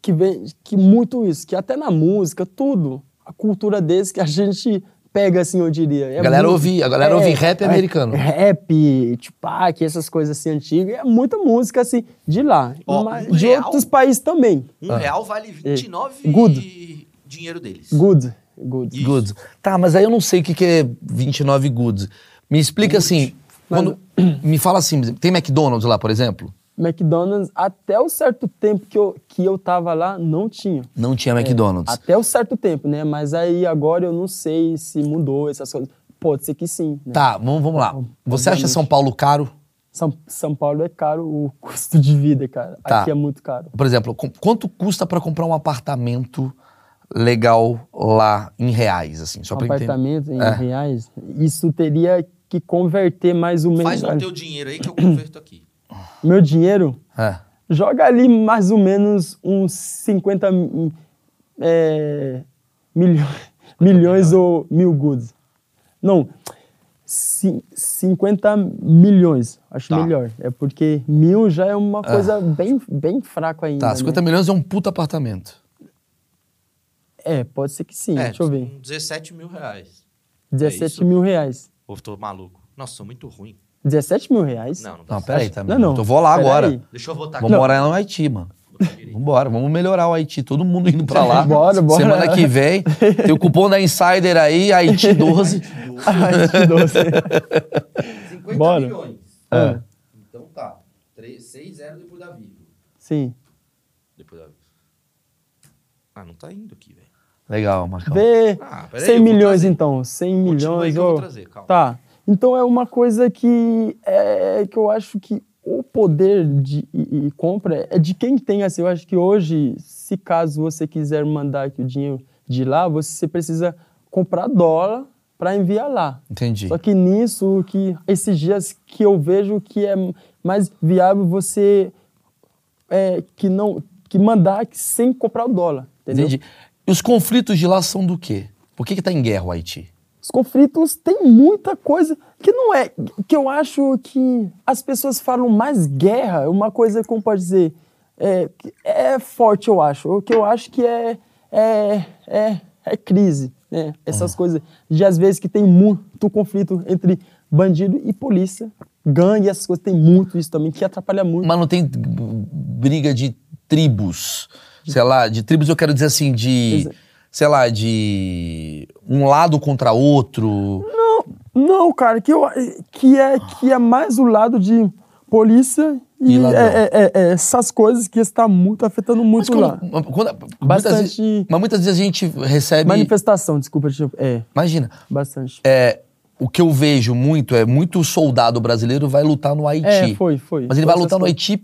que vem que muito isso, que até na música tudo, a cultura deles que a gente pega assim, eu diria. É A galera muito- ouve- a galera ouve rap é, americano. Rap, Tupac, essas coisas assim antigas, é muita música assim de lá, mas um de real? outros países também. Um real vale 29 Ah. Good. dinheiro deles. Good, good. Isso. Goods. Tá, mas aí eu não sei o que que é 29 goods. Me explica assim, quando, me fala assim, tem McDonald's lá, por exemplo? McDonald's, até o certo tempo que eu, que eu tava lá, não tinha. Não tinha McDonald's. Até o certo tempo, né? Mas aí agora eu não sei se mudou essas coisas. Pode ser que sim. Né? Tá, vamos, vamos lá. Você acha. São Paulo caro? São, São Paulo é caro o custo de vida, cara. Tá. Aqui é muito caro. Por exemplo, quanto custa pra comprar um apartamento legal lá em reais, assim? Só Um pra entender. apartamento em É. reais, isso teria que converter mais ou menos. Faz o teu dinheiro aí que eu converto aqui. Meu dinheiro, É. joga ali mais ou menos uns 50 mi- é, milho- milhões ou mil goods. Não, ci- 50 milhões, acho Tá. melhor. É porque mil já é uma coisa bem, bem fraco ainda. Tá, 50 né? milhões é um puta apartamento. É, pode ser que sim, é, deixa eu ver. uns 17 mil reais. 17 isso? mil reais. Ou tô maluco? Nossa, sou muito ruim. 17 mil reais? Não, não dá Não, certo. peraí, tá? Não, não. Eu vou lá Pera agora. aí. Deixa eu voltar Vamos aqui. morar no Haiti, mano. Vambora, vamos melhorar o Haiti. Todo mundo indo pra lá. Bora, bora. Semana que vem. Tem o cupom da Insider aí, Haiti 12. Ai, que doce. 50 Bora. milhões. É. Então tá. 6 0 depois da vírgula. Sim. Depois da Ah, não tá indo aqui, velho. Legal, Marcão. Vê Ah, peraí, 100 eu vou milhões trazer. então, 100 Continua aí milhões. que eu vou trazer, calma. Tá. Então é uma coisa que é que eu acho que o poder de e- e compra é de quem tem assim. Eu acho que hoje, se caso você quiser mandar aqui o dinheiro de lá, você precisa comprar dólar para enviar lá. Entendi. Só que nisso que esses dias que eu vejo que é mais viável você é, que não que mandar sem comprar o dólar, entendeu? Entendi. E os conflitos de lá são do quê? Por que que tá em guerra o Haiti? os conflitos têm muita coisa que não é. Que eu acho que as pessoas falam mais guerra, uma coisa, como pode dizer, é, é forte, eu acho. O que eu acho que é, é, é, é crise. Né? Essas coisas de às vezes que tem muito conflito entre bandido e polícia, gangue, essas coisas, tem muito isso também, que atrapalha muito. Mas não tem briga de tribos. Sei lá, de tribos eu quero dizer assim, de. Sei lá, de. Um lado contra outro. Não, cara, que, eu, que, é, que é mais o lado de polícia e E é, é- é- é essas coisas que está muito afetando Mas, muito lá. quando, quando- muitas Bastante- vezes, mas muitas vezes a gente recebe. Manifestação, desculpa, é, Imagina, bastante. é, o que eu vejo muito é muito soldado brasileiro vai lutar no Haiti. É, foi, foi. Mas ele Foi vai lutar no. Haiti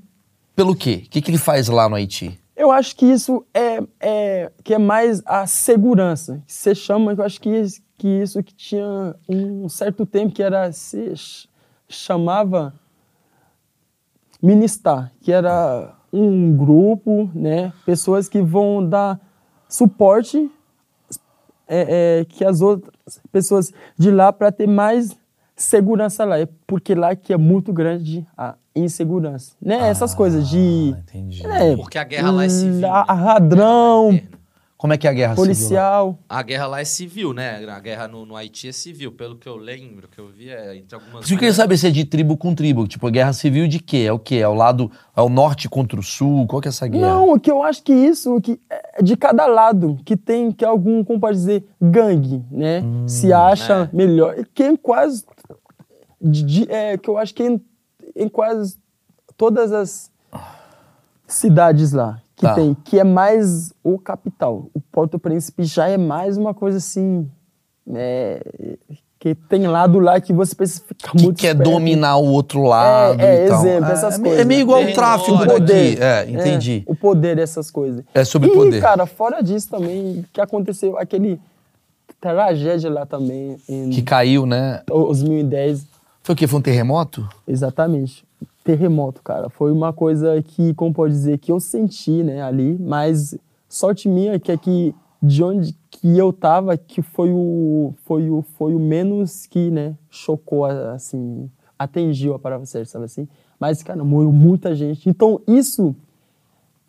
pelo quê? O que, que ele faz lá no Haiti? Eu acho que isso é, é que é mais a segurança. Você chama, eu acho que isso, que isso que tinha um certo tempo que era se ch- chamava ministar, que era um grupo, né, pessoas que vão dar suporte é, é, que as outras pessoas de lá para ter mais segurança lá, é porque lá que é muito grande a insegurança, né? Essas coisas de entendi. é, Porque a guerra lá é civil. la- né? ladrão, Como é que é a guerra civil policial. A guerra lá é civil, né? A guerra no, no Haiti é civil. Pelo que eu lembro, que eu vi, é entre algumas... Eu queria saber se é de tribo com tribo. Tipo, guerra civil de quê? É o quê? É o lado. É o norte contra o sul? Qual que é essa guerra? Não, o que eu acho que isso que é de cada lado que tem que algum, como pode dizer, gangue, né? Hum, Se acha né? melhor. E que em quase de- de- é, que eu acho que em, em quase todas as cidades lá que Tá. tem, que é mais o capital. O Porto Príncipe já é mais uma coisa assim, é, que tem lado lá que você precisa ficar Que muito quer esperto. dominar o outro lado é, e tal. exemplo, essas é, coisas. É meio igual o tráfico né? daqui. É, entendi. É, o poder dessas coisas. É sobre e, poder. cara, fora disso também, que aconteceu aquele tragédia lá também em Que caiu, né? 2010, Foi o quê? Foi um terremoto? exatamente. Terremoto, cara. Foi uma coisa que, como pode dizer, que eu senti, né, ali, mas sorte minha que aqui de onde que eu tava, que foi o foi o foi o menos que, né, chocou assim, atingiu a palavra certa, sabe assim? Mas cara, morreu muita gente. Então isso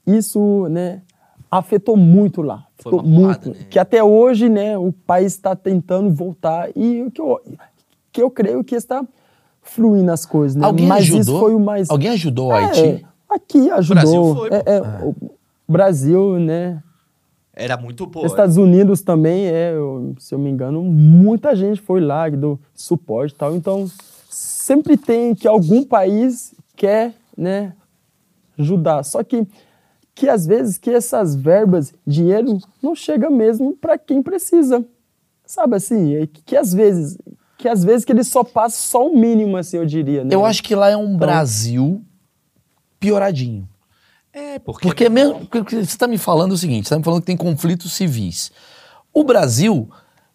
isso, né, afetou muito lá. Foi Afetou uma porrada, muito. né? Que até hoje, né, o país está tentando voltar e o que eu, que eu creio que está fluindo as coisas, né? Alguém Mas ajudou? isso foi o mais... Alguém ajudou o É, Haiti? aqui ajudou. Brasil foi, É, é, O Brasil, né? Era muito boa. Estados Unidos também, é, eu- se eu me engano, muita gente foi lá, deu suporte e tal. Então, sempre tem que algum país quer, né, ajudar. Só que, que às vezes que essas verbas, dinheiro, não chega mesmo para quem precisa. Sabe assim? É que, que às vezes que às vezes que ele só passa só o mínimo, assim, eu diria. Né? Eu acho que lá é um Brasil pioradinho. É, porque... Porque mesmo. porque Você está me falando o seguinte: você está me falando que tem conflitos civis. O Brasil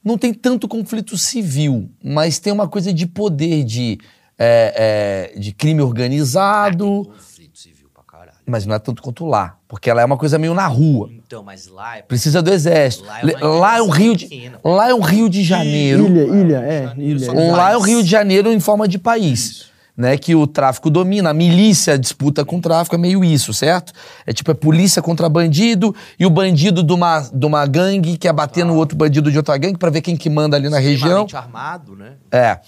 não tem tanto conflito civil, mas tem uma coisa de poder, de, é, é, de crime organizado. Conflito civil pra caralho. Mas não é tanto quanto lá. Porque lá é uma coisa meio na rua. Então, mas lá é... Precisa do exército. Lá é Lá é um Rio de, pequena. lá é um Rio de Janeiro. Ilha, ilha, é, Janeiro, ilha. é. Lá é o. Rio de Janeiro em forma de país. Né, que o tráfico domina, a milícia disputa com o tráfico, é meio isso, certo? É tipo, é polícia contra bandido e o bandido de uma, de uma gangue quer bater no outro bandido de outra gangue pra ver quem que manda ali na região. Armado, né? É.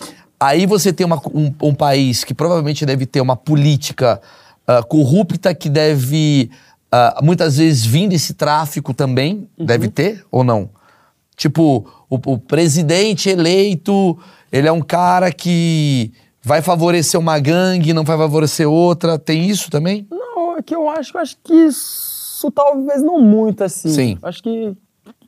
Aí você tem uma- um, um país que provavelmente deve ter uma política ah, corrupta que deve ah, muitas vezes vir desse tráfico também. Deve ter ou não? Tipo, o, o presidente eleito, ele é um cara que vai favorecer uma gangue, não vai favorecer outra. Tem isso também? Não, é que eu acho, eu acho que isso talvez não muito assim. Sim. Acho que,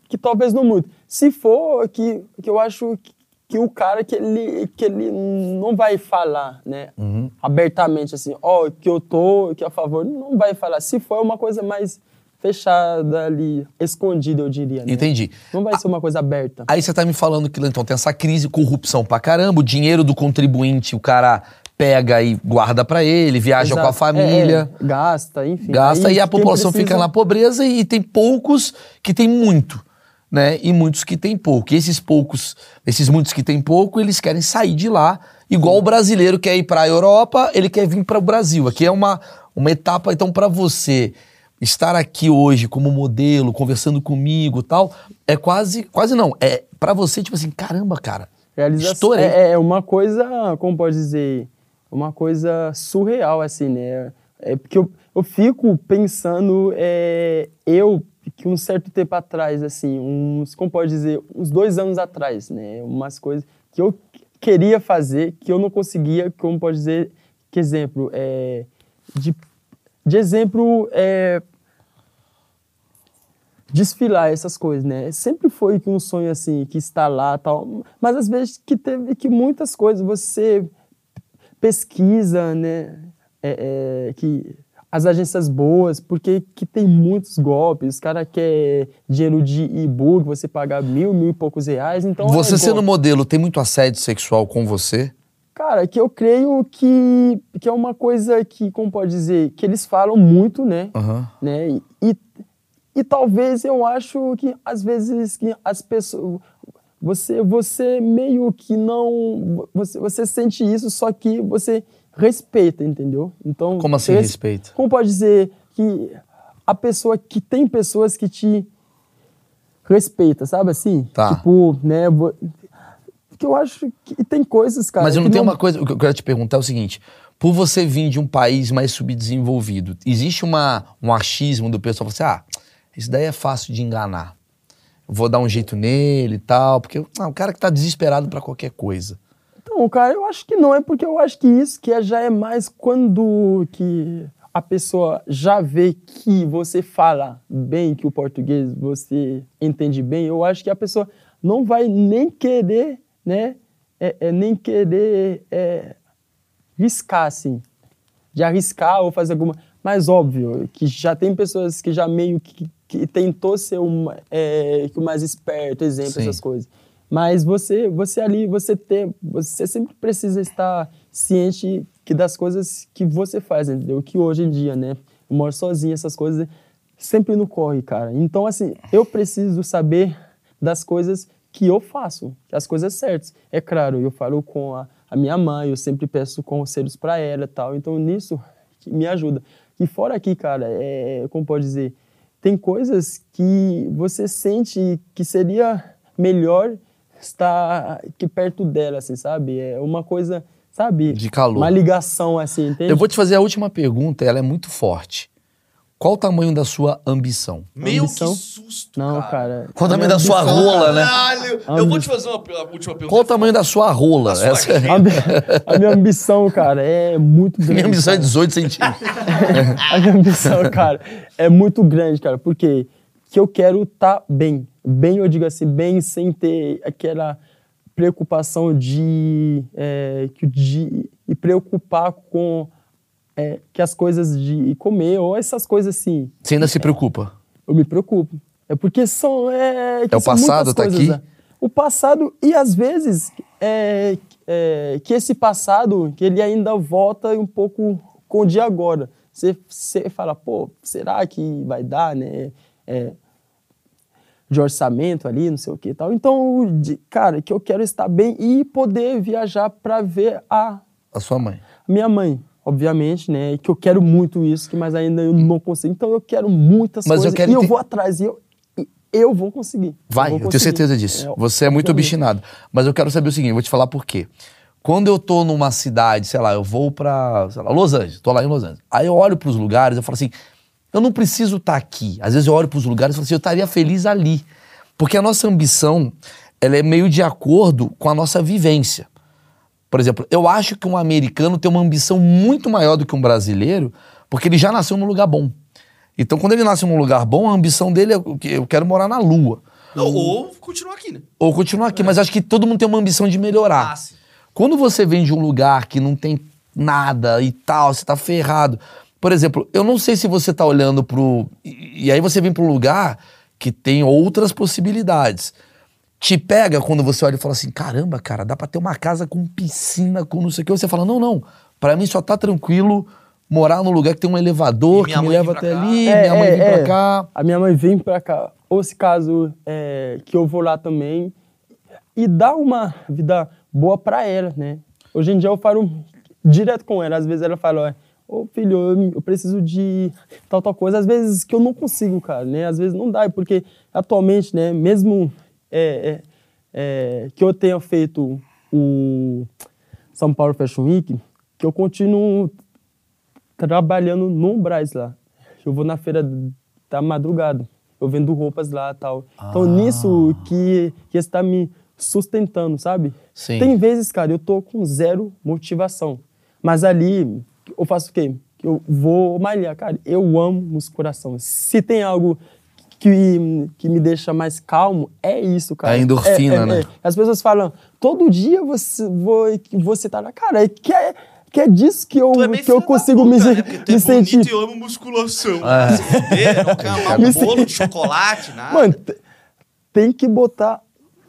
que talvez não muito. Se for que, que eu acho que, que o cara que ele, que ele não vai falar, né, Uhum. abertamente assim, ó, que eu tô que a favor, não vai falar. Se for uma coisa mais fechada ali, escondida, eu diria, né? Entendi. Não vai ser uma coisa aberta. Aí você tá me falando que então tem essa crise, corrupção pra caramba, o dinheiro do contribuinte o cara pega e guarda pra ele, viaja com a Exato. família. É, é, gasta, enfim. gasta Aí e a população precisa- fica na pobreza e tem poucos que tem muito. Né? E muitos que têm pouco. E esses poucos, esses muitos que têm pouco, eles querem sair de lá, igual o brasileiro quer ir para a Europa, ele quer vir para o Brasil. Aqui é uma, uma etapa, então, para você estar aqui hoje como modelo, conversando comigo, tal, é quase, quase não, é para você tipo assim, caramba, cara. Realização Estourei. é, é uma coisa, como pode dizer, uma coisa surreal, assim, né? É porque eu, eu fico pensando, é, eu, que um certo tempo atrás, assim, uns, como pode dizer, uns dois anos atrás, né? Umas coisas que eu queria fazer, que eu não conseguia, como pode dizer, que exemplo, é, de, de exemplo, é, desfilar essas coisas, né? Sempre foi que um sonho assim, que está lá, tal, mas às vezes que teve que muitas coisas você pesquisa, né? É, é, que as agências boas, porque que tem muitos golpes, os caras querem dinheiro de e-book, você pagar mil, mil e poucos reais, então... Você é sendo modelo, tem muito assédio sexual com você? Cara, que eu creio que, que é uma coisa que, como pode dizer, que eles falam muito, né? Aham. né? E, e, e talvez eu acho que às vezes que as pessoas você você meio que não você, você sente isso só que você respeita, entendeu? Então Como assim res- respeito? Como pode dizer que a pessoa que tem pessoas que te respeita, sabe assim? Tá. Tipo, né? Que eu acho que tem coisas, cara. Mas eu não tenho uma coisa, o que eu quero te perguntar é o seguinte: por você vir de um país mais subdesenvolvido, existe uma, um achismo do pessoal falar assim: ah, isso daí é fácil de enganar. Vou dar um jeito nele e tal, porque ah, o cara que tá desesperado pra qualquer coisa. Então, cara, eu acho que não é porque eu acho que isso que é- já é mais quando que a pessoa já vê que você fala bem que o português você entende bem. Eu acho que a pessoa não vai nem querer, né? É, é, nem querer é, riscar assim, de arriscar ou fazer alguma. Mas óbvio que já tem pessoas que já meio que, que tentou ser uma, é, o mais esperto, exemplo, Sim. essas coisas. Mas você, você ali, você ter, você sempre precisa estar ciente que das coisas que você faz, entendeu? Que hoje em dia, né? Eu moro sozinho, essas coisas sempre não corre, cara. Então, assim, eu preciso saber das coisas que eu faço, as coisas certas. É claro, eu falo com a, a minha mãe, eu sempre peço conselhos para ela tal. Então, nisso me ajuda. E fora aqui, cara, é, como pode dizer, tem coisas que você sente que seria melhor estar aqui perto dela, assim, sabe? É uma coisa, sabe? De calor. Uma ligação, assim, entende? Eu vou te fazer a última pergunta, ela é muito forte. Qual o tamanho da sua ambição? Meu, Ambição? que susto, Não, cara. cara. Qual o tamanho da sua ambição- rola, né? Caralho! Eu vou te fazer uma, última pergunta. Qual o tamanho da sua rola? Da sua Essa é-. A minha, a minha ambição, cara, é muito grande. Minha ambição é cara. 18 centímetros. A minha ambição, cara, é muito grande, cara, porque que eu quero estar bem. Bem, eu digo assim, bem sem ter aquela preocupação de, é, que- de e preocupar com é, que as coisas de comer ou essas coisas assim. Você ainda se preocupa? Eu me preocupo. É porque são. É, É o passado, tá coisas, aqui? né? O passado, e às vezes, é, é, que esse passado, que ele ainda volta um pouco com o de agora. Você, você fala, pô, será que vai dar, né? É, de orçamento ali, não sei o que e tal. Então, de- cara, que eu quero estar bem e poder viajar para ver a A sua mãe. minha mãe, obviamente, né? Que eu quero muito isso, que mas ainda eu não consigo. Então eu quero muitas Mas eu coisas quero e eu vou atrás e eu, e eu vou conseguir. Vai, vou eu, tenho certeza disso. É, Você é muito obviamente. obstinado. Mas eu quero saber o seguinte, eu vou te falar por quê. Quando eu tô numa cidade, sei lá, eu vou pra, sei lá, Los Angeles, tô lá em Los Angeles. Aí eu olho pros lugares, eu falo assim, eu não preciso estar aqui. Às vezes eu olho pros lugares e falo assim, eu estaria feliz ali. Porque a nossa ambição, ela é meio de acordo com a nossa vivência. Por exemplo, eu acho que um americano tem uma ambição muito maior do que um brasileiro, porque ele já nasceu num lugar bom. Então, quando ele nasce num lugar bom, a ambição dele é o que eu quero morar na Lua. Ou, ou continuar aqui, né? Ou continuar aqui, mas acho que todo mundo tem uma ambição de melhorar. Ah. Quando você vem de um lugar que não tem nada e tal, você tá ferrado. Por exemplo, eu não sei se você tá olhando pro. E, e aí você vem pra um lugar que tem outras possibilidades. Te pega quando você olha e fala assim: caramba, cara, dá pra ter uma casa com piscina, com não sei o que. Você fala: não, não, pra mim só tá tranquilo morar num lugar que tem um elevador que me leva até cá. ali, É, minha mãe é, vem pra é. cá. A minha mãe vem pra cá. ou se caso é, que eu vou lá também e dar uma vida boa para ela, né? Hoje em dia eu falo direto com ela, às vezes ela fala, "Ó, ô filho, eu, eu preciso de tal, tal coisa, às vezes que eu não consigo, cara, né? Às vezes não dá, porque atualmente, né, mesmo é, é, é, que eu tenha feito o São Paulo Fashion Week, que eu continuo trabalhando no Brás lá. Eu vou na feira da madrugada, eu vendo roupas lá e tal. Então, nisso que, que está me sustentando, sabe? Sim. Tem vezes, cara, eu tô com zero motivação. Mas ali, eu faço o quê? Eu vou malhar, cara. Eu amo musculação. Se tem algo que, que me deixa mais calmo, é isso, cara. É a endorfina, né? As pessoas falam, todo dia você, vou, você tá na cara. É que é, que é disso que eu, é que eu consigo puta, me, né? Tu é me sentir. bonito e eu amo musculação. É. Se fuder, não quer amar Me um bolo de chocolate, nada. Mano, te- tem que botar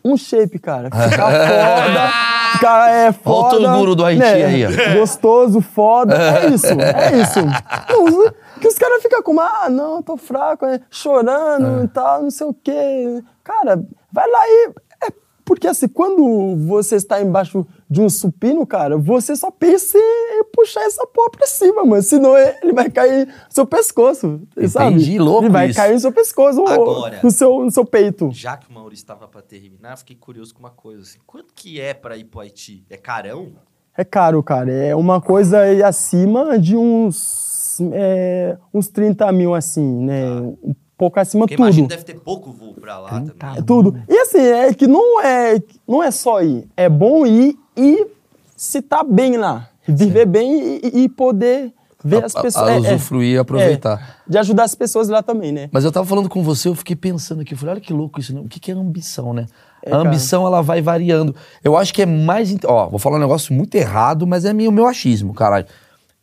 um shape, cara. Ficar foda. Ficar é foda. O do Haiti né? aí, ó. Gostoso, foda. É isso, é isso. Não, que os caras ficam como, ah, não, tô fraco, é, chorando e tal, não sei o quê. Cara, vai lá e. É porque assim, quando você está embaixo de um supino, cara, você só pensa em puxar essa porra pra cima, mano. Senão ele vai cair no seu pescoço, sabe? Entendi, louco Ele vai isso. cair no seu pescoço, Agora. no seu, no seu peito. Já que o Maurício estava para terminar, fiquei curioso com uma coisa. Assim, quanto que é para ir pro Haiti? É carão? É caro, cara. É uma coisa acima de uns, é, uns 30 mil, assim, né? Um pouco acima Porque tudo. imagino deve ter pouco voo para lá também. É tudo. E assim, é que não é, não é só ir. É bom ir e se tá bem lá. Viver bem e, e poder ver A- as a- pessoas. a é, é, usufruir e aproveitar. é, de ajudar as pessoas lá também, né? Mas eu tava falando com você, eu fiquei pensando aqui, eu falei, olha que louco isso, né? o que, que é ambição, né? É, a cara. ambição, ela vai variando. Eu acho que é mais... Ó, vou falar um negócio muito errado, mas é meu, meu achismo, caralho.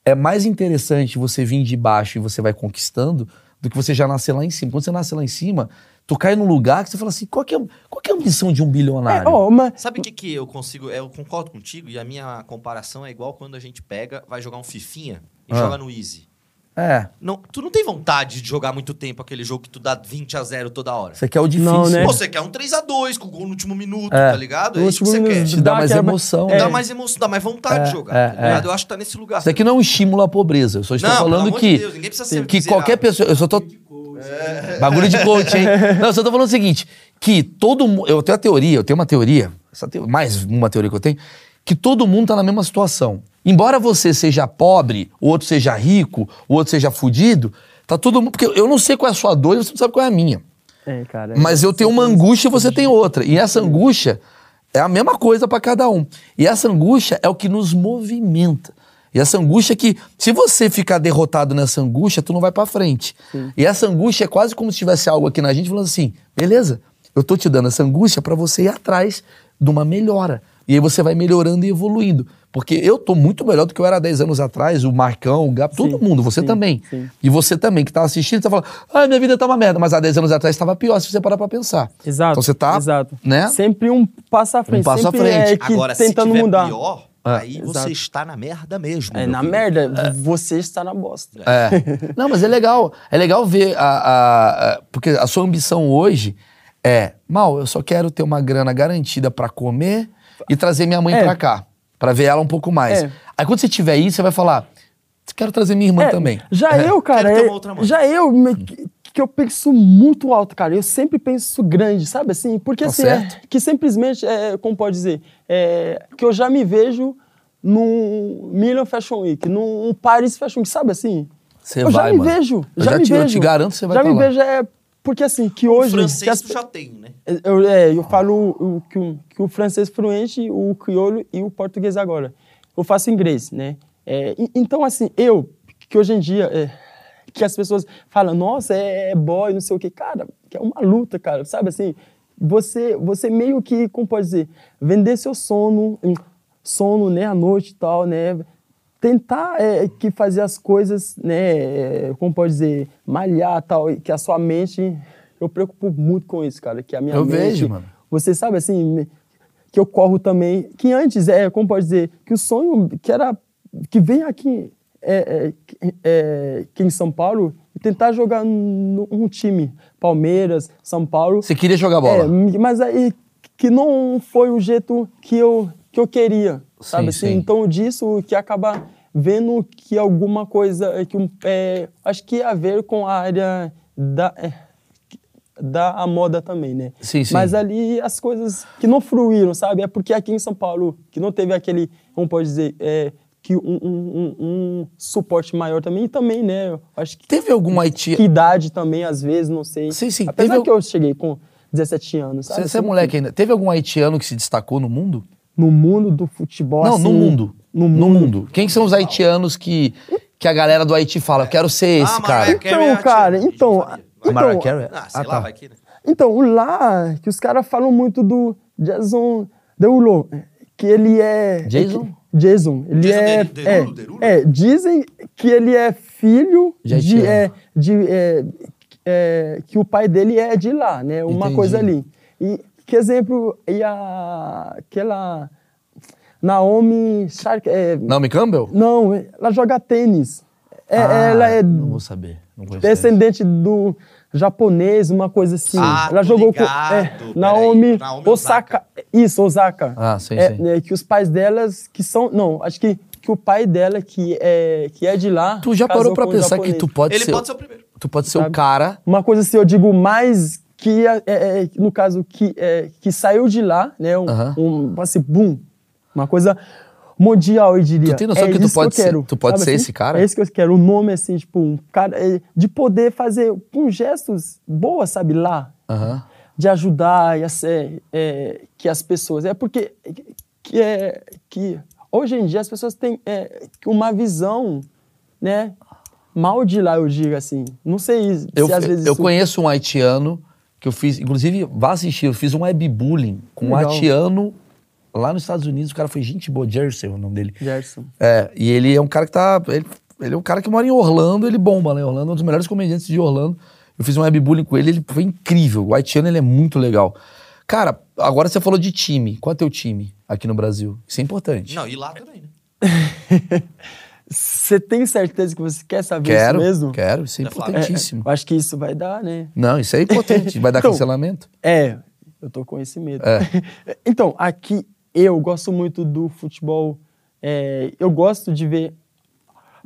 É mais interessante você vir de baixo e você vai conquistando do que você já nascer lá em cima. Quando você nasce lá em cima, tu cai num lugar que você fala assim, qual que é, qual que é a ambição de um É, bilionário? ó, mas, Sabe o que, que eu consigo? Eu concordo contigo e a minha comparação é igual quando a gente pega, vai jogar um Fifinha e Ah. joga no Easy. É, Não, tu não tem vontade de jogar muito tempo aquele jogo que tu dá 20 a 0 toda hora. você quer o difícil. Não, né? Pô, Você quer um 3x2 com o gol no último minuto, É. tá ligado? É No isso que último você quer. minuto. Te dá Dá mais emoção. É. Dá mais emoção, dá mais vontade É, de jogar, é, tá ligado? é. Eu acho que tá nesse lugar. Isso aqui não é um estímulo à pobreza. Eu só estou Não, pelo falando amor que, de Deus, ninguém precisa ser que miserável. qualquer pessoa. Eu só tô. Bagulho de coach, hein? Não, eu só tô falando o seguinte: que todo mundo. Eu tenho a teoria, eu tenho uma teoria, teo- mais uma teoria que eu tenho, que todo mundo tá na mesma situação. Embora você seja pobre, o outro seja rico, o outro seja fudido, tá todo mundo. Porque eu não sei qual é a sua dor e você não sabe qual é a minha. é, cara. Mas eu tenho uma angústia e você tem outra. E essa angústia é a mesma coisa para cada um. E essa angústia é o que nos movimenta. E essa angústia que, se você ficar derrotado nessa angústia, tu não vai para frente. E essa angústia é quase como se tivesse algo aqui na gente falando assim: beleza, eu tô te dando essa angústia para você ir atrás de uma melhora. E aí você vai melhorando e evoluindo. Porque eu tô muito melhor do que eu era 10 anos atrás, o Marcão, o Gabo, todo mundo, você sim, também. sim. E você também, que tá assistindo, tá falando, ah, minha vida tá uma merda, mas há 10 anos atrás estava pior, se você parar pra pensar. Exato. Então você tá, exato. né? Sempre um passo à frente. passo à sempre frente. É que Agora, tentando se tiver mudar. pior, É. aí você Exato. está na merda mesmo. É, na querido. merda, você está na bosta. É. Não, mas é legal. É legal ver a, a- a- Porque a sua ambição hoje é, mal, eu só quero ter uma grana garantida pra comer e trazer minha mãe É. pra cá. Pra ver ela um pouco mais. É. Aí quando você tiver isso, você vai falar, quero trazer minha irmã É, também. Já eu, cara, Quero ter é- uma outra mãe. já eu, me- que, eu penso muito alto, cara. Eu sempre penso grande, sabe assim? Porque Tá assim, certo. é, que simplesmente, é, como pode dizer, é, que eu já me vejo num Milan Fashion Week, num Paris Fashion Week, sabe assim? Você eu vai, já me mano. vejo, Eu já, já me te- eu vejo. te garanto que você vai Já tá me lá. vejo, é porque assim, que O hoje... que francês as- tu já tem, né? eu, é, eu falo o, o- que, o, que o francês fluente, o crioulo e o português agora. Eu faço inglês, né? É, então, assim, eu, que hoje em dia, é, que as pessoas falam, nossa, é, é boy, não sei o quê. Cara, que é uma luta, cara, sabe assim? Você, você meio que, como pode dizer, vender seu sono, sono, né, à noite e tal, né? Tentar é, que fazer as coisas, né, é, como pode dizer, malhar tal, que a sua mente, eu preocupo muito com isso, cara, que a minha Eu mente, vejo, mano. você sabe assim, que eu corro também, que antes é, como pode dizer, que o sonho que era, que vem aqui, é, é, é, que em São Paulo, e tentar jogar num um time, Palmeiras, São Paulo. Você queria jogar bola? É, mas aí que não foi o jeito que eu, que eu queria, sabe Sim, assim? sim. Então disso que acaba vendo que alguma coisa que um, é, acho que a ver com a área da é, da a moda também, né? Sim, sim. Mas ali as coisas que não fruíram, sabe? É porque aqui em São Paulo que não teve aquele, como pode dizer, é, que um, um, um- um suporte maior também e também, né? eu Acho que Teve algum Haiti... que idade também, às vezes, não sei. Sim, sim. Apesar Teve- que eu cheguei com 17 anos, sabe? Você você é moleque ainda. Teve algum haitiano que se destacou no mundo? No mundo do futebol, Não, assim, no mundo. No No mundo. mundo. Quem são os haitianos que, que a galera do Haiti fala? Eu quero ser esse, Ah, cara. Mariah Carey é Então, cara, artista, então, Mariah então, Carey? Ah, sei Ah, lá, tá. vai que, né? Então, lá, que os caras falam muito do Jason Derulo, que ele é... Jason? Jason, ele Jason é, Derulo, é, Derulo? é, dizem que ele é filho De de, haitiano. é, de é, é, que o pai dele é de lá, né? Uma Entendi. coisa ali. E que exemplo, e a, aquela Naomi Shark, é, Naomi Campbell? não, ela joga tênis. É, Ah, ela é Não vou saber. Não descendente do japonês, uma coisa assim. Ah, ela jogou ligado, com é. Naomi, Naomi Osaka. Isso, Osaka. Ah, sim, É, sim. né, que os pais delas que são, não, acho que, que o pai dela que é que é de lá. Tu já parou pra um pensar que tu pode Ele ser... pode ser o primeiro. Tu pode ser o Sabe? cara... Uma coisa assim, eu digo mais que é, é, é, no caso que é, que saiu de lá, né? Um, Aham. um assim, boom, uma coisa mundial, eu diria. Tu tem noção é que tu pode ser- quero, tu pode ser assim? esse cara? É isso que eu quero, um nome assim, tipo, um cara é, de poder fazer com gestos boas, sabe, lá, de ajudar e assim, é, que as pessoas, é porque que é que hoje em dia as pessoas têm é, uma visão, né? Mal de lá, eu digo assim. Não sei se Eu, às vezes eu isso- conheço um haitiano que eu fiz... Inclusive, vá assistir. Eu fiz um webbullying com um Legal. haitiano lá nos Estados Unidos. O cara foi gente boa. Jersey é o nome dele. Gerson. É, e ele é um cara que tá. Ele, ele é um cara que mora em Orlando, ele bomba, né? Orlando é um dos melhores comediantes de Orlando. Eu fiz um webbullying com ele, ele foi incrível. O haitiano, ele é muito legal. Cara, agora você falou de time. Qual é teu time aqui no Brasil? Isso é importante. Não, e lá também, né? Você tem certeza que você quer saber quero, isso mesmo? quero. Isso é É, importantíssimo. Eu acho que isso vai dar, né? Não, isso é importante. Vai dar Então, cancelamento? É, eu tô com esse medo. É. então, aqui eu gosto muito do futebol. é, eu gosto de ver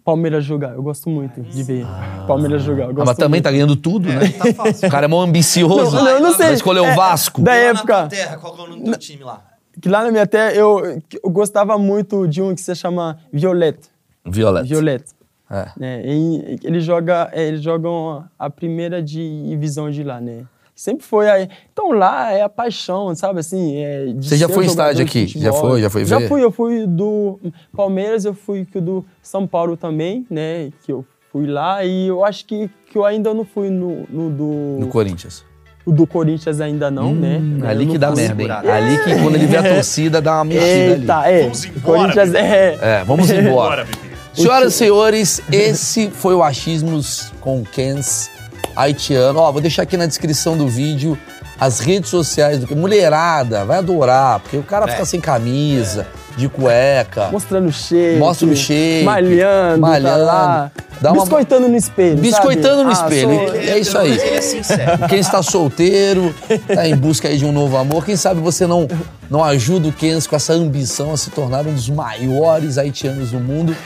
Palmeiras jogar. Eu gosto muito de ver Palmeiras jogar. Eu Ah, gosto mas também muito. tá ganhando tudo, né? Tá fácil. O cara é mó ambicioso. Não, não, eu não sei. Vai escolher o É, Vasco. Da Lá na época. terra, qual que é o nome do teu time lá? Que lá na minha terra eu, eu gostava muito de um que se chama Violette. Violeta. Violette. É. né? E eles jogam, eles jogam a primeira divisão de lá, né? Sempre foi aí. Então lá é a paixão, sabe assim? é de Você já foi estádio aqui? Já foi? Já foi Já ver? fui, eu fui do Palmeiras, eu fui do São Paulo também, né? Que eu fui lá e eu acho que, que eu ainda não fui no, no do, No Corinthians. o do Corinthians ainda não, né? Hum, Eu ali que dá merda, hein? segurado. Ali que quando ele vê a torcida, dá uma mexida Eita, ali. é. Vamos O embora, Corinthians é. É, vamos embora. Senhoras e senhores, esse foi o Achismos com o Kens haitiano. Ó, vou deixar aqui na descrição do vídeo as redes sociais do Mulherada, vai adorar, porque o cara fica sem camisa, de cueca, Mostrando o shape. mostra o shape, Malhando, malhando, tá lá. dá uma- Biscoitando no espelho. biscoitando sabe? no Ah, espelho. sou- É isso aí. Ele é sincero. Quem está solteiro, tá em busca aí de um novo amor, quem sabe você não, não ajuda o Kens com essa ambição a se tornar um dos maiores haitianos do mundo.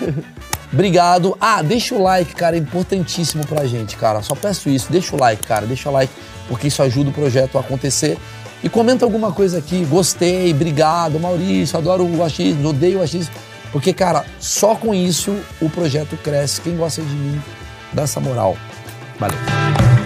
Obrigado. Ah, deixa o like, cara, é importantíssimo pra gente, cara. Só peço isso, deixa o like, cara, deixa o like, porque isso ajuda o projeto a acontecer. E comenta alguma coisa aqui, gostei, obrigado, Maurício, adoro o achismo, odeio o achismo. Porque, cara, só com isso o projeto cresce. Quem gosta de mim, dá essa moral. Valeu.